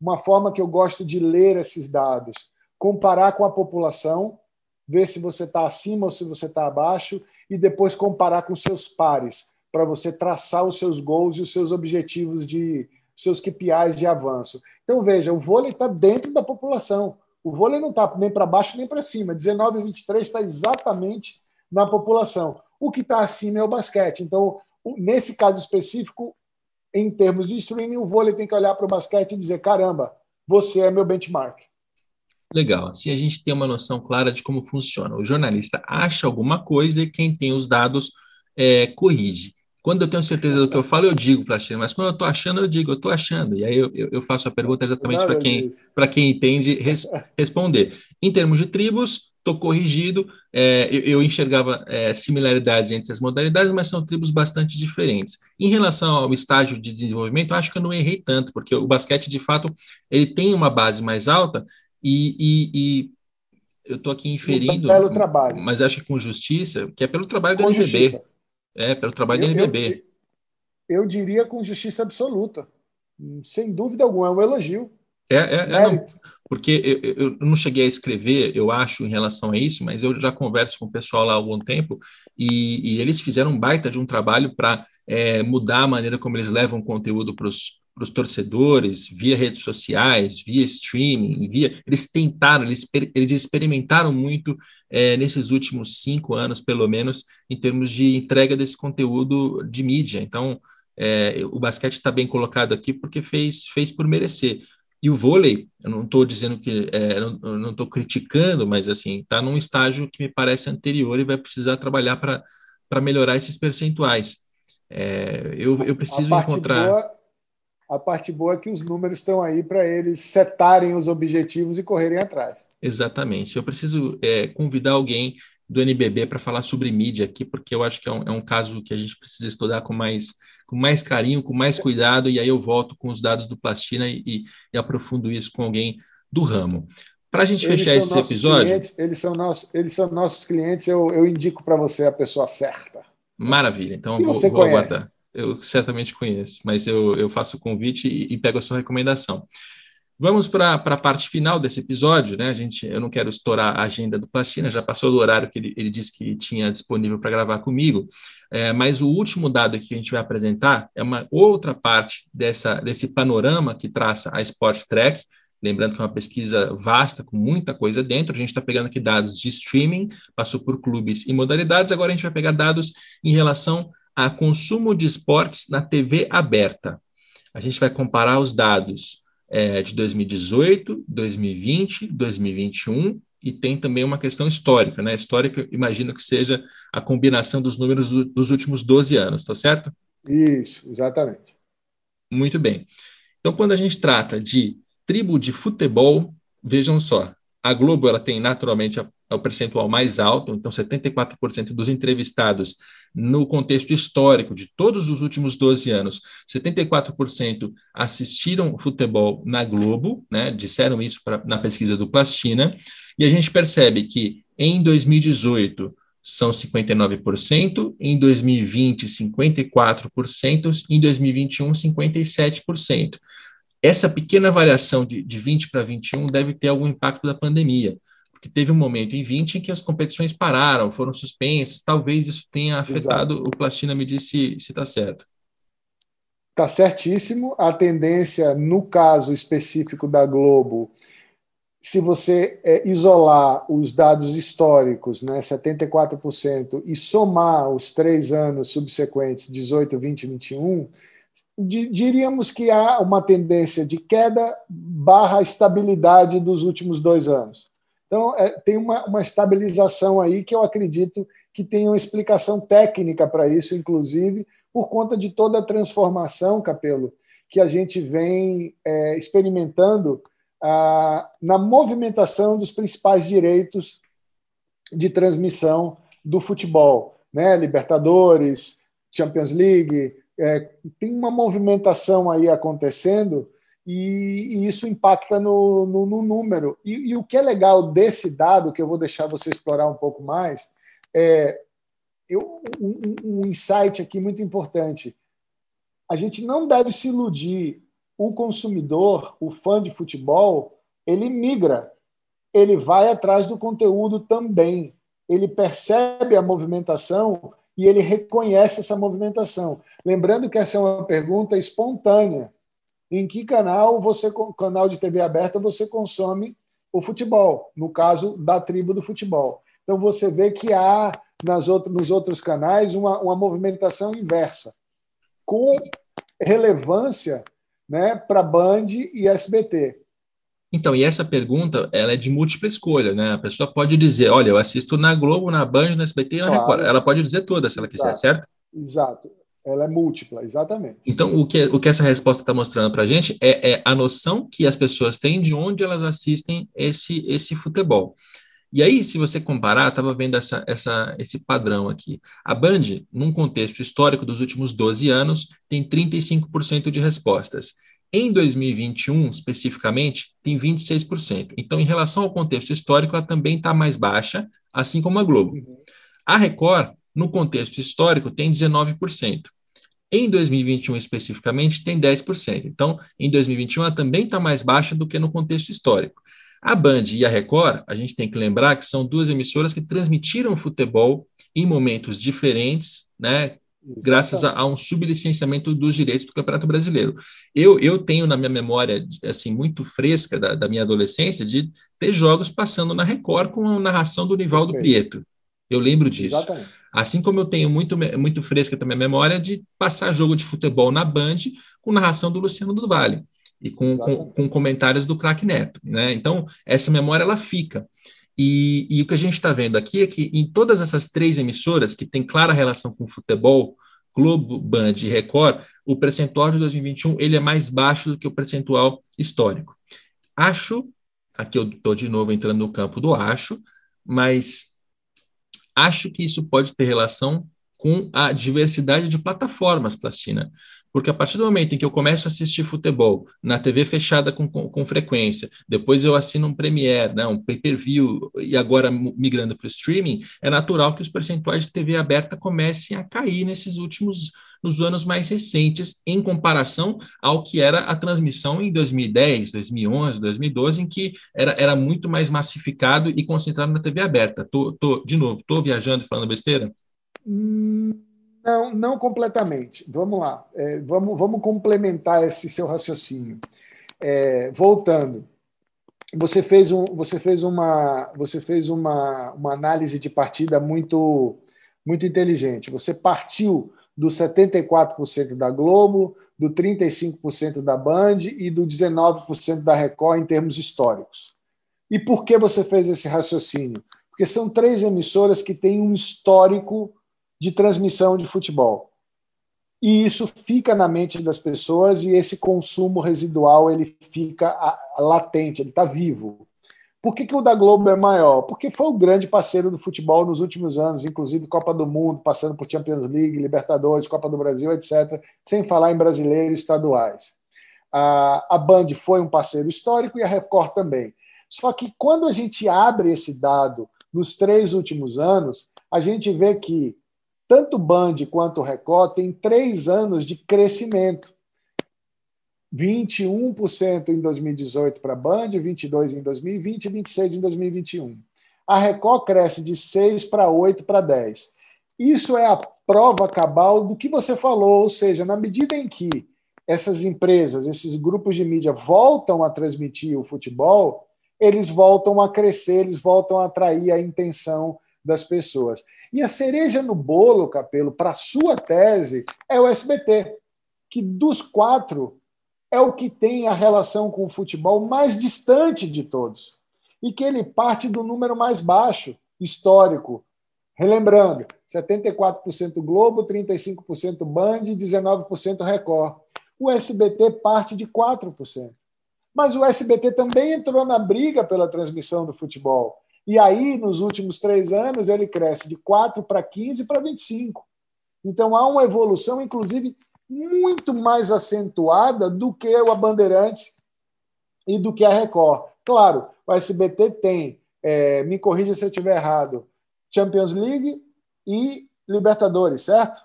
uma forma que eu gosto de ler esses dados, comparar com a população, ver se você está acima ou se você está abaixo, e depois comparar com seus pares, para você traçar os seus gols e os seus objetivos de, seus KPIs de avanço. Então, veja, o vôlei está dentro da população. O vôlei não está nem para baixo nem para cima. 19 e 23 está exatamente na população. O que está acima é o basquete. Então, nesse caso específico, em termos de streaming, o vôlei tem que olhar para o basquete e dizer: caramba, você é meu benchmark. Legal. Assim a gente tem uma noção clara de como funciona. O jornalista acha alguma coisa e quem tem os dados é, corrige. Quando eu tenho certeza do que eu falo, eu digo, Plastina, mas quando eu estou achando, eu digo, eu estou achando. E aí eu, eu, faço a pergunta exatamente para quem, quem entende res, responder. Em termos de tribos, estou corrigido. É, eu, eu, enxergava é, similaridades entre as modalidades, mas são tribos bastante diferentes. Em relação ao estágio de desenvolvimento, acho que eu não errei tanto, porque o basquete, de fato, ele tem uma base mais alta e, e, e eu estou aqui inferindo, pelo trabalho. mas acho que com justiça, que é pelo trabalho do NGB. É, pelo trabalho eu, do NBB. Eu, eu, diria com justiça absoluta. Sem dúvida alguma, é um elogio. É, é, é porque eu, eu, não cheguei a escrever, eu acho, em relação a isso, mas eu já converso com o pessoal lá há algum tempo e, e eles fizeram um baita de um trabalho para é, mudar a maneira como eles levam conteúdo para os para os torcedores, via redes sociais, via streaming, via. Eles tentaram, eles, eles experimentaram muito é, nesses últimos cinco anos, pelo menos, em termos de entrega desse conteúdo de mídia. Então, é, o basquete está bem colocado aqui porque fez, fez por merecer. E o vôlei, eu não estou dizendo que, é, não estou criticando, mas assim, está num estágio que me parece anterior e vai precisar trabalhar para melhorar esses percentuais. É, eu, eu preciso encontrar. Boa a parte boa é que os números estão aí para eles setarem os objetivos e correrem atrás. Exatamente. Eu preciso é, convidar alguém do NBB para falar sobre mídia aqui, porque eu acho que é um, é um, caso que a gente precisa estudar com mais, com mais carinho, com mais cuidado, e aí eu volto com os dados do Plastina e, e, e aprofundo isso com alguém do ramo. Para a gente eles fechar esse episódio. Clientes, eles, são nossos, eles são nossos clientes, eu, eu indico para você a pessoa certa. Maravilha, então eu vou, vou aguardar eu certamente conheço, mas eu, eu faço o convite e, e pego a sua recomendação. Vamos para a parte final desse episódio, né? A gente, eu não quero estourar a agenda do Plastina, já passou do horário que ele, ele disse que tinha disponível para gravar comigo, é, mas o último dado que a gente vai apresentar é uma outra parte dessa, desse panorama que traça a Sport Track, lembrando que é uma pesquisa vasta, com muita coisa dentro, a gente está pegando aqui dados de streaming, passou por clubes e modalidades, agora a gente vai pegar dados em relação a consumo de esportes na TV aberta. A gente vai comparar os dados é, de 2018, 2020, 2021 e tem também uma questão histórica, né? Histórica, imagino que seja a combinação dos números do, dos últimos 12 anos, tá certo? Isso, exatamente. Muito bem. Então, quando a gente trata de tribo de futebol, vejam só, a Globo ela tem naturalmente a é o percentual mais alto, então 74% dos entrevistados no contexto histórico de todos os últimos 12 anos, 74% assistiram futebol na Globo, né, disseram isso pra, na pesquisa do Plastina, e a gente percebe que em 2018 são 59%, em 2020 54%, em 2021 57%. Essa pequena variação de, de 20 para 21 deve ter algum impacto da pandemia, porque teve um momento em 20 em que as competições pararam, foram suspensas, talvez isso tenha afetado, Exato. o Plastina me disse se está certo. Está certíssimo. A tendência, no caso específico da Globo, se você é, isolar os dados históricos, né, 74%, e somar os três anos subsequentes, 18, 20 e 21, diríamos que há uma tendência de queda barra estabilidade dos últimos dois anos. Então, é, tem uma, uma estabilização aí que eu acredito que tem uma explicação técnica para isso, inclusive, por conta de toda a transformação, Capelo, que a gente vem é, experimentando na movimentação dos principais direitos de transmissão do futebol, né? Libertadores, Champions League, é, tem uma movimentação aí acontecendo e, e isso impacta no, no, no número. E, e, o que é legal desse dado, que eu vou deixar você explorar um pouco mais, é eu, um, um insight aqui muito importante. A gente não deve se iludir o consumidor, o fã de futebol, ele migra, ele vai atrás do conteúdo também. Ele percebe a movimentação e ele reconhece essa movimentação. Lembrando que essa é uma pergunta espontânea. Em que canal você, canal de TV aberta, você consome o futebol? No caso da tribo do futebol. Então você vê que há nas outros, nos outros canais uma, uma movimentação inversa, com relevância né, para Band e SBT. Então, e essa pergunta, ela é de múltipla escolha, né? A pessoa pode dizer, olha, eu assisto na Globo, na Band, na SBT e na claro. Record. Ela pode dizer todas, se ela quiser, Exato. certo? Exato. Ela é múltipla, exatamente. Então, o que, o que essa resposta está mostrando para a gente é, é, a noção que as pessoas têm de onde elas assistem esse, esse futebol. E aí, se você comparar, estava vendo essa, essa, esse padrão aqui. A Band, num contexto histórico dos últimos 12 anos, tem 35% de respostas. Em 2021, especificamente, tem 26%. Então, em relação ao contexto histórico, ela também está mais baixa, assim como a Globo. A Record, no contexto histórico, tem 19%. Em 2021, especificamente, tem 10%. Então, em 2021, ela também está mais baixa do que no contexto histórico. A Band e a Record, a gente tem que lembrar que são duas emissoras que transmitiram futebol em momentos diferentes, né? Graças a, a, um sublicenciamento dos direitos do Campeonato Brasileiro. Eu, eu tenho na minha memória, assim, muito fresca da, da minha adolescência, de ter jogos passando na Record com a narração do Nivaldo Prieto. Eu lembro disso. Exatamente. Assim como eu tenho muito, muito fresca também a memória de passar jogo de futebol na Band com narração do Luciano do Vale e com, com, com, comentários do craque Neto. Né? Então, essa memória ela fica. E, e o que a gente está vendo aqui é que em todas essas três emissoras, que tem clara relação com futebol, Globo, Band e Record, o percentual de 2021 ele é mais baixo do que o percentual histórico. Acho, aqui eu estou de novo entrando no campo do acho, mas acho que isso pode ter relação com a diversidade de plataformas, Plastina. Porque a partir do momento em que eu começo a assistir futebol na TV fechada com, com, com frequência, depois eu assino um Premiere, né, um pay-per-view, e agora migrando para o streaming, é natural que os percentuais de TV aberta comecem a cair nesses últimos nos anos mais recentes, em comparação ao que era a transmissão em 2010, 2011, 2012, em que era, era muito mais massificado e concentrado na TV aberta. Tô, tô, de novo, estou viajando e falando besteira? Hum não, não completamente. Vamos lá. É, vamos, vamos complementar esse seu raciocínio. É, voltando, você fez, um, você fez, uma, você fez uma, uma análise de partida muito, muito inteligente. Você partiu do 74% da Globo, do 35% da Band e do 19% da Record em termos históricos. E por que você fez esse raciocínio? Porque são três emissoras que têm um histórico de transmissão de futebol. E isso fica na mente das pessoas e esse consumo residual ele fica latente, ele está vivo. Por que, que o da Globo é maior? Porque foi o grande parceiro do futebol nos últimos anos, inclusive Copa do Mundo, passando por Champions League, Libertadores, Copa do Brasil, etc., sem falar em brasileiros estaduais. A, a Band foi um parceiro histórico e a Record também. Só que quando a gente abre esse dado nos três últimos anos, a gente vê que tanto Band quanto Record têm três anos de crescimento. 21% em 2018 para a Band, 22% em 2020 e 26% em 2021. A Record cresce de 6 para 8 para 10. Isso é a prova cabal do que você falou, ou seja, na medida em que essas empresas, esses grupos de mídia voltam a transmitir o futebol, eles voltam a crescer, eles voltam a atrair a intenção das pessoas. E a cereja no bolo, Capelo, para sua tese, é o SBT, que dos quatro é o que tem a relação com o futebol mais distante de todos. E que ele parte do número mais baixo, histórico. Relembrando, 74% Globo, 35% Band, 19% Record. O SBT parte de 4%. Mas o SBT também entrou na briga pela transmissão do futebol. E aí, nos últimos três anos, ele cresce de 4 para 15 para 25. Então, há uma evolução, inclusive, muito mais acentuada do que o Bandeirantes e do que a Record. Claro, o SBT tem, é, me corrija se eu estiver errado, Champions League e Libertadores, certo?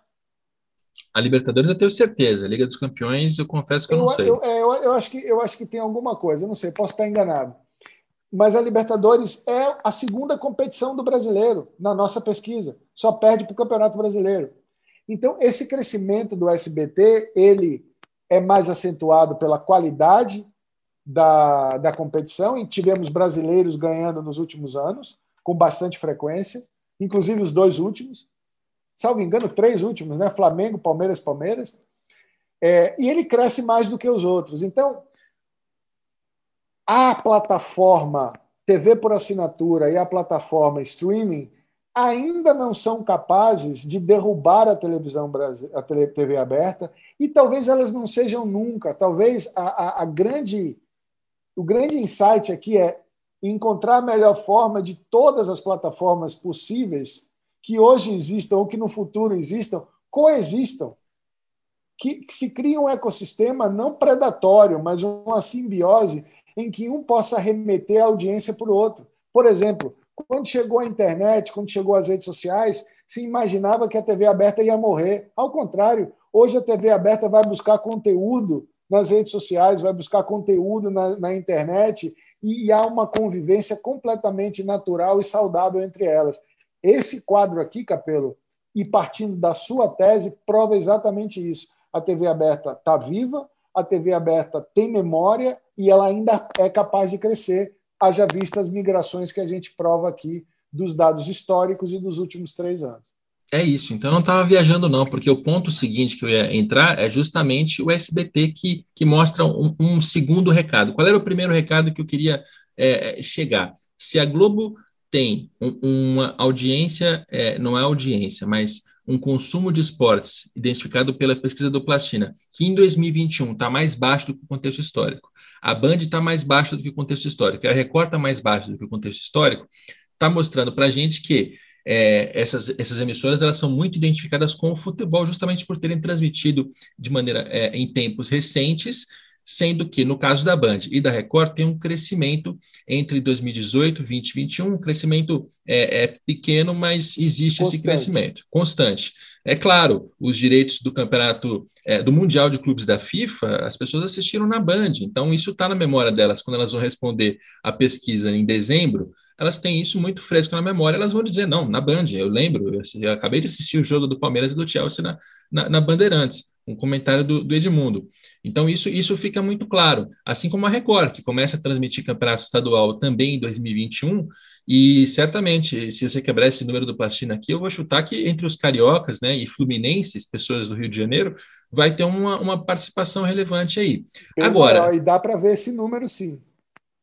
A Libertadores eu tenho certeza. A Liga dos Campeões, eu confesso que eu, eu não sei. Eu, eu, eu, acho que, eu acho que tem alguma coisa, eu não sei, posso estar enganado. Mas a Libertadores é a segunda competição do brasileiro na nossa pesquisa. Só perde para o Campeonato Brasileiro. Então, esse crescimento do SBT, ele é mais acentuado pela qualidade da, da competição, e tivemos brasileiros ganhando nos últimos anos, com bastante frequência, inclusive os dois últimos salvo engano, três últimos, né? Flamengo, Palmeiras, Palmeiras. É, e ele cresce mais do que os outros. Então, a plataforma TV por assinatura e a plataforma streaming ainda não são capazes de derrubar a televisão a TV aberta e talvez elas não sejam nunca. Talvez a, a, a grande o grande insight aqui é encontrar a melhor forma de todas as plataformas possíveis que hoje existam ou que no futuro existam, coexistam. Que, que se crie um ecossistema não predatório, mas uma simbiose em que um possa remeter a audiência para o outro. Por exemplo, quando chegou a internet, quando chegou as redes sociais, se imaginava que a TV aberta ia morrer. Ao contrário, hoje a TV aberta vai buscar conteúdo nas redes sociais, vai buscar conteúdo na, na internet e, e há uma convivência completamente natural e saudável entre elas. Esse quadro aqui, Capelo, e partindo da sua tese, prova exatamente isso. A TV aberta está viva, a TV aberta tem memória e ela ainda é capaz de crescer, haja vista as migrações que a gente prova aqui dos dados históricos e dos últimos três anos. É isso, então não estava viajando, não, porque o ponto seguinte que eu ia entrar é justamente o SBT que, que mostra um, um segundo recado. Qual era o primeiro recado que eu queria é, chegar? Se a Globo tem um, uma audiência, é, não é audiência, mas um consumo de esportes identificado pela pesquisa do Plastina, que em 2021 está mais baixo do que o contexto histórico. A Band está mais baixa do que o contexto histórico. A Record está mais baixa do que o contexto histórico. Está mostrando para a gente que é, essas, essas emissoras elas são muito identificadas com o futebol, justamente por terem transmitido de maneira é, em tempos recentes sendo que no caso da Band e da Record tem um crescimento entre 2018, 20 e 21, um crescimento é, é pequeno, mas existe constante. esse crescimento constante. É claro, os direitos do campeonato é, do Mundial de Clubes da FIFA, as pessoas assistiram na Band, então isso está na memória delas quando elas vão responder a pesquisa em dezembro. Elas têm isso muito fresco na memória, elas vão dizer, não, na Band, eu lembro, eu, eu acabei de assistir o jogo do Palmeiras e do Chelsea na, na, na Bandeirantes um comentário do, do, Edmundo. Então, isso, isso fica muito claro. Assim como a Record, que começa a transmitir campeonato estadual também em 2021, e certamente, se você quebrar esse número do Plastina aqui, eu vou chutar que entre os cariocas né, e fluminenses, pessoas do Rio de Janeiro, vai ter uma, uma participação relevante aí. Agora. E dá para ver esse número, sim.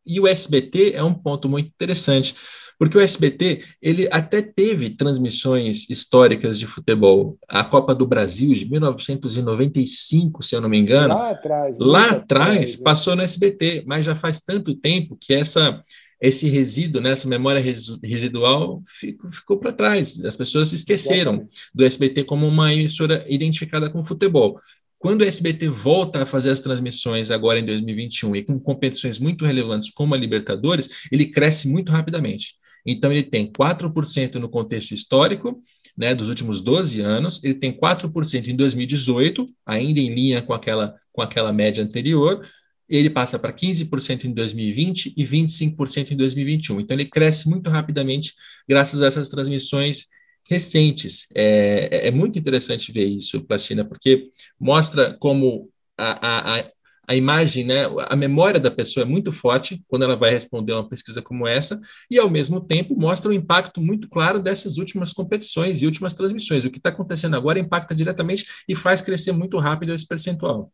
E o SBT é um ponto muito interessante porque o SBT, ele até teve transmissões históricas de futebol. A Copa do Brasil de 1995, se eu não me engano. Lá atrás. Lá atrás, né? passou no SBT, mas já faz tanto tempo que essa esse resíduo, né, essa memória residual ficou, ficou para trás. As pessoas se esqueceram do SBT como uma emissora identificada com futebol. Quando o SBT volta a fazer as transmissões agora em 2021 e com competições muito relevantes como a Libertadores, ele cresce muito rapidamente. Então, ele tem 4% no contexto histórico, né, dos últimos 12 anos, ele tem 4% em 2018, ainda em linha com aquela, com aquela média anterior, ele passa para 15% em 2020 e 25% em 2021. Então, ele cresce muito rapidamente graças a essas transmissões recentes. É, é muito interessante ver isso, Plastina, porque mostra como a, a, a imagem, né, a memória da pessoa é muito forte quando ela vai responder uma pesquisa como essa, e ao mesmo tempo mostra um impacto muito claro dessas últimas competições e últimas transmissões. O que está acontecendo agora impacta diretamente e faz crescer muito rápido esse percentual.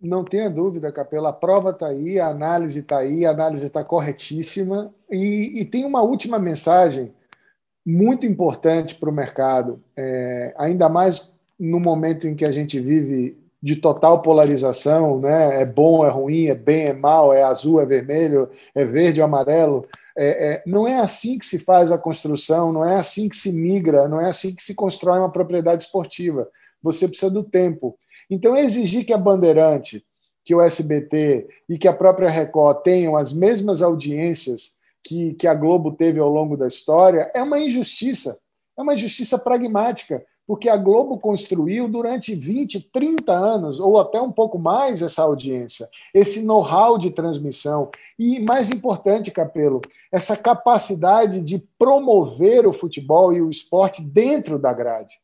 Não tenha dúvida, Capela, a prova está aí, a análise está aí, a análise está corretíssima. E, e, tem uma última mensagem muito importante para o mercado, é, ainda mais no momento em que a gente vive de total polarização, né? é bom, é ruim, é bem, é mal, é azul, é vermelho, é verde, é amarelo. É, é, não é assim que se faz a construção, não é assim que se migra, não é assim que se constrói uma propriedade esportiva. Você precisa do tempo. Então, exigir que a Bandeirante, que o SBT e que a própria Record tenham as mesmas audiências que, que a Globo teve ao longo da história é uma injustiça. É uma injustiça pragmática, porque a Globo construiu durante 20, 30 anos, ou até um pouco mais, essa audiência, esse know-how de transmissão. E, mais importante, Capelo, essa capacidade de promover o futebol e o esporte dentro da grade.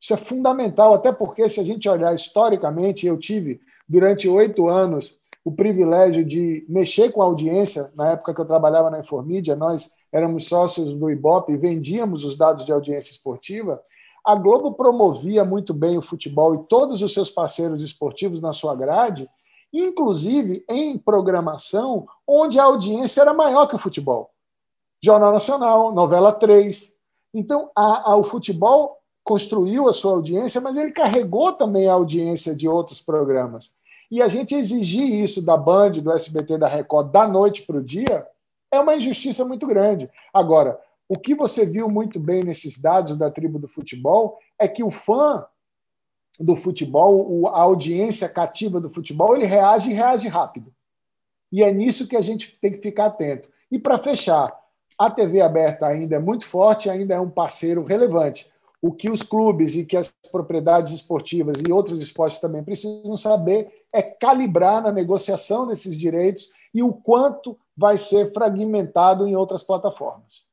Isso é fundamental, até porque, se a gente olhar historicamente, eu tive, durante oito anos, o privilégio de mexer com a audiência. Na época que eu trabalhava na Informídia, nós éramos sócios do Ibope e vendíamos os dados de audiência esportiva. A Globo promovia muito bem o futebol e todos os seus parceiros esportivos na sua grade, inclusive em programação onde a audiência era maior que o futebol. Jornal Nacional, Novela 3. Então, a, a, o futebol construiu a sua audiência, mas ele carregou também a audiência de outros programas. E a gente exigir isso da Band, do SBT, da Record, da noite para o dia, é uma injustiça muito grande. Agora, o que você viu muito bem nesses dados da tribo do futebol é que o fã do futebol, a audiência cativa do futebol, ele reage e reage rápido. E é nisso que a gente tem que ficar atento. E para fechar, a TV aberta ainda é muito forte, ainda é um parceiro relevante o que os clubes e que as propriedades esportivas e outros esportes também precisam saber é calibrar na negociação desses direitos e o quanto vai ser fragmentado em outras plataformas.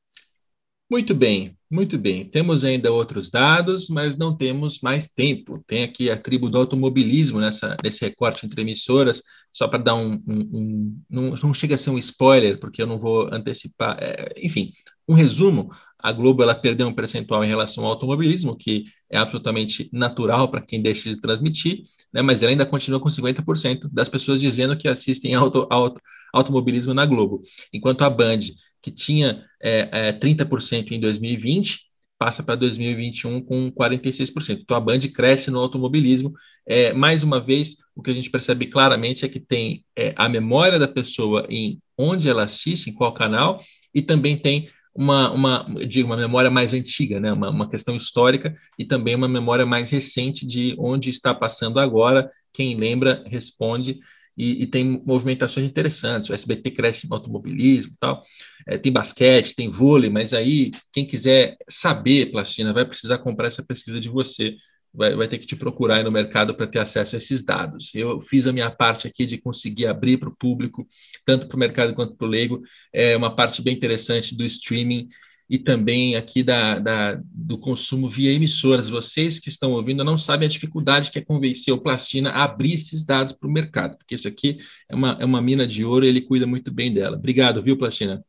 Muito bem, muito bem. Temos ainda outros dados, mas não temos mais tempo. Tem aqui a tribo do automobilismo nessa, nesse recorte entre emissoras, só para dar um. um, um não, não, chega a ser um spoiler, porque eu não vou antecipar. É, enfim, um resumo a Globo ela perdeu um percentual em relação ao automobilismo, que é absolutamente natural para quem deixa de transmitir, né, mas ela ainda continua com 50% das pessoas dizendo que assistem auto, auto, automobilismo na Globo. Enquanto a Band, que tinha é, é, 30% em 2020, passa para 2021 com 46%. Então a Band cresce no automobilismo. É, mais uma vez, o que a gente percebe claramente é que tem é, a memória da pessoa em onde ela assiste, em qual canal, e também tem uma, uma, digo, uma memória mais antiga, né? Uma, uma, questão histórica e também uma memória mais recente de onde está passando agora. Quem lembra, responde. E, e tem movimentações interessantes. O SBT cresce em automobilismo tal. É, tem basquete, tem vôlei, mas aí quem quiser saber, Plastina, vai precisar comprar essa pesquisa de você vai, vai ter que te procurar aí no mercado para ter acesso a esses dados. Eu fiz a minha parte aqui de conseguir abrir para o público, tanto para o mercado quanto para o leigo, é uma parte bem interessante do streaming e também aqui da, da, do consumo via emissoras. Vocês que estão ouvindo não sabem a dificuldade que é convencer o Plastina a abrir esses dados para o mercado, porque isso aqui é uma, é uma mina de ouro e ele cuida muito bem dela. Obrigado, viu, Plastina?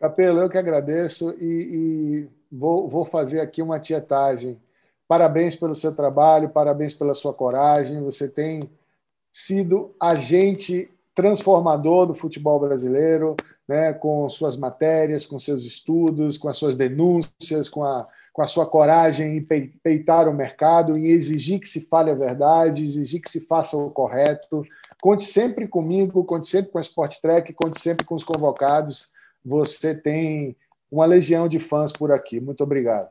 Capelo, eu que agradeço e, e vou, vou fazer aqui uma tietagem. Parabéns pelo seu trabalho, parabéns pela sua coragem. Você tem sido agente transformador do futebol brasileiro, né, com suas matérias, com seus estudos, com as suas denúncias, com a, com a sua coragem em peitar o mercado, em exigir que se fale a verdade, exigir que se faça o correto. Conte sempre comigo, conte sempre com a Sport Track, conte sempre com os convocados. Você tem uma legião de fãs por aqui. Muito obrigado.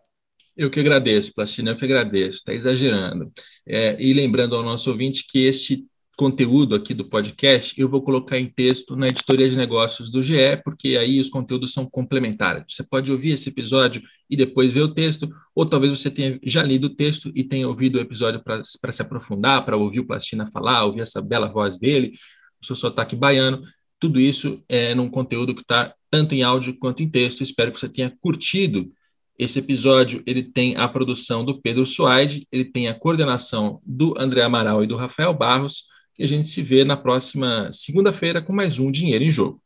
Eu que agradeço, Plastina, eu que agradeço, está exagerando. É, e lembrando ao nosso ouvinte que este conteúdo aqui do podcast, eu vou colocar em texto na editoria de negócios do GE, porque aí os conteúdos são complementares. Você pode ouvir esse episódio e depois ver o texto, ou talvez você tenha já lido o texto e tenha ouvido o episódio para se aprofundar, para ouvir o Plastina falar, ouvir essa bela voz dele, o seu sotaque baiano. Tudo isso é num conteúdo que está tanto em áudio quanto em texto. Espero que você tenha curtido esse episódio ele tem a produção do Pedro Suaide, ele tem a coordenação do André Amaral e do Rafael Barros, e a gente se vê na próxima segunda-feira com mais um Dinheiro em Jogo.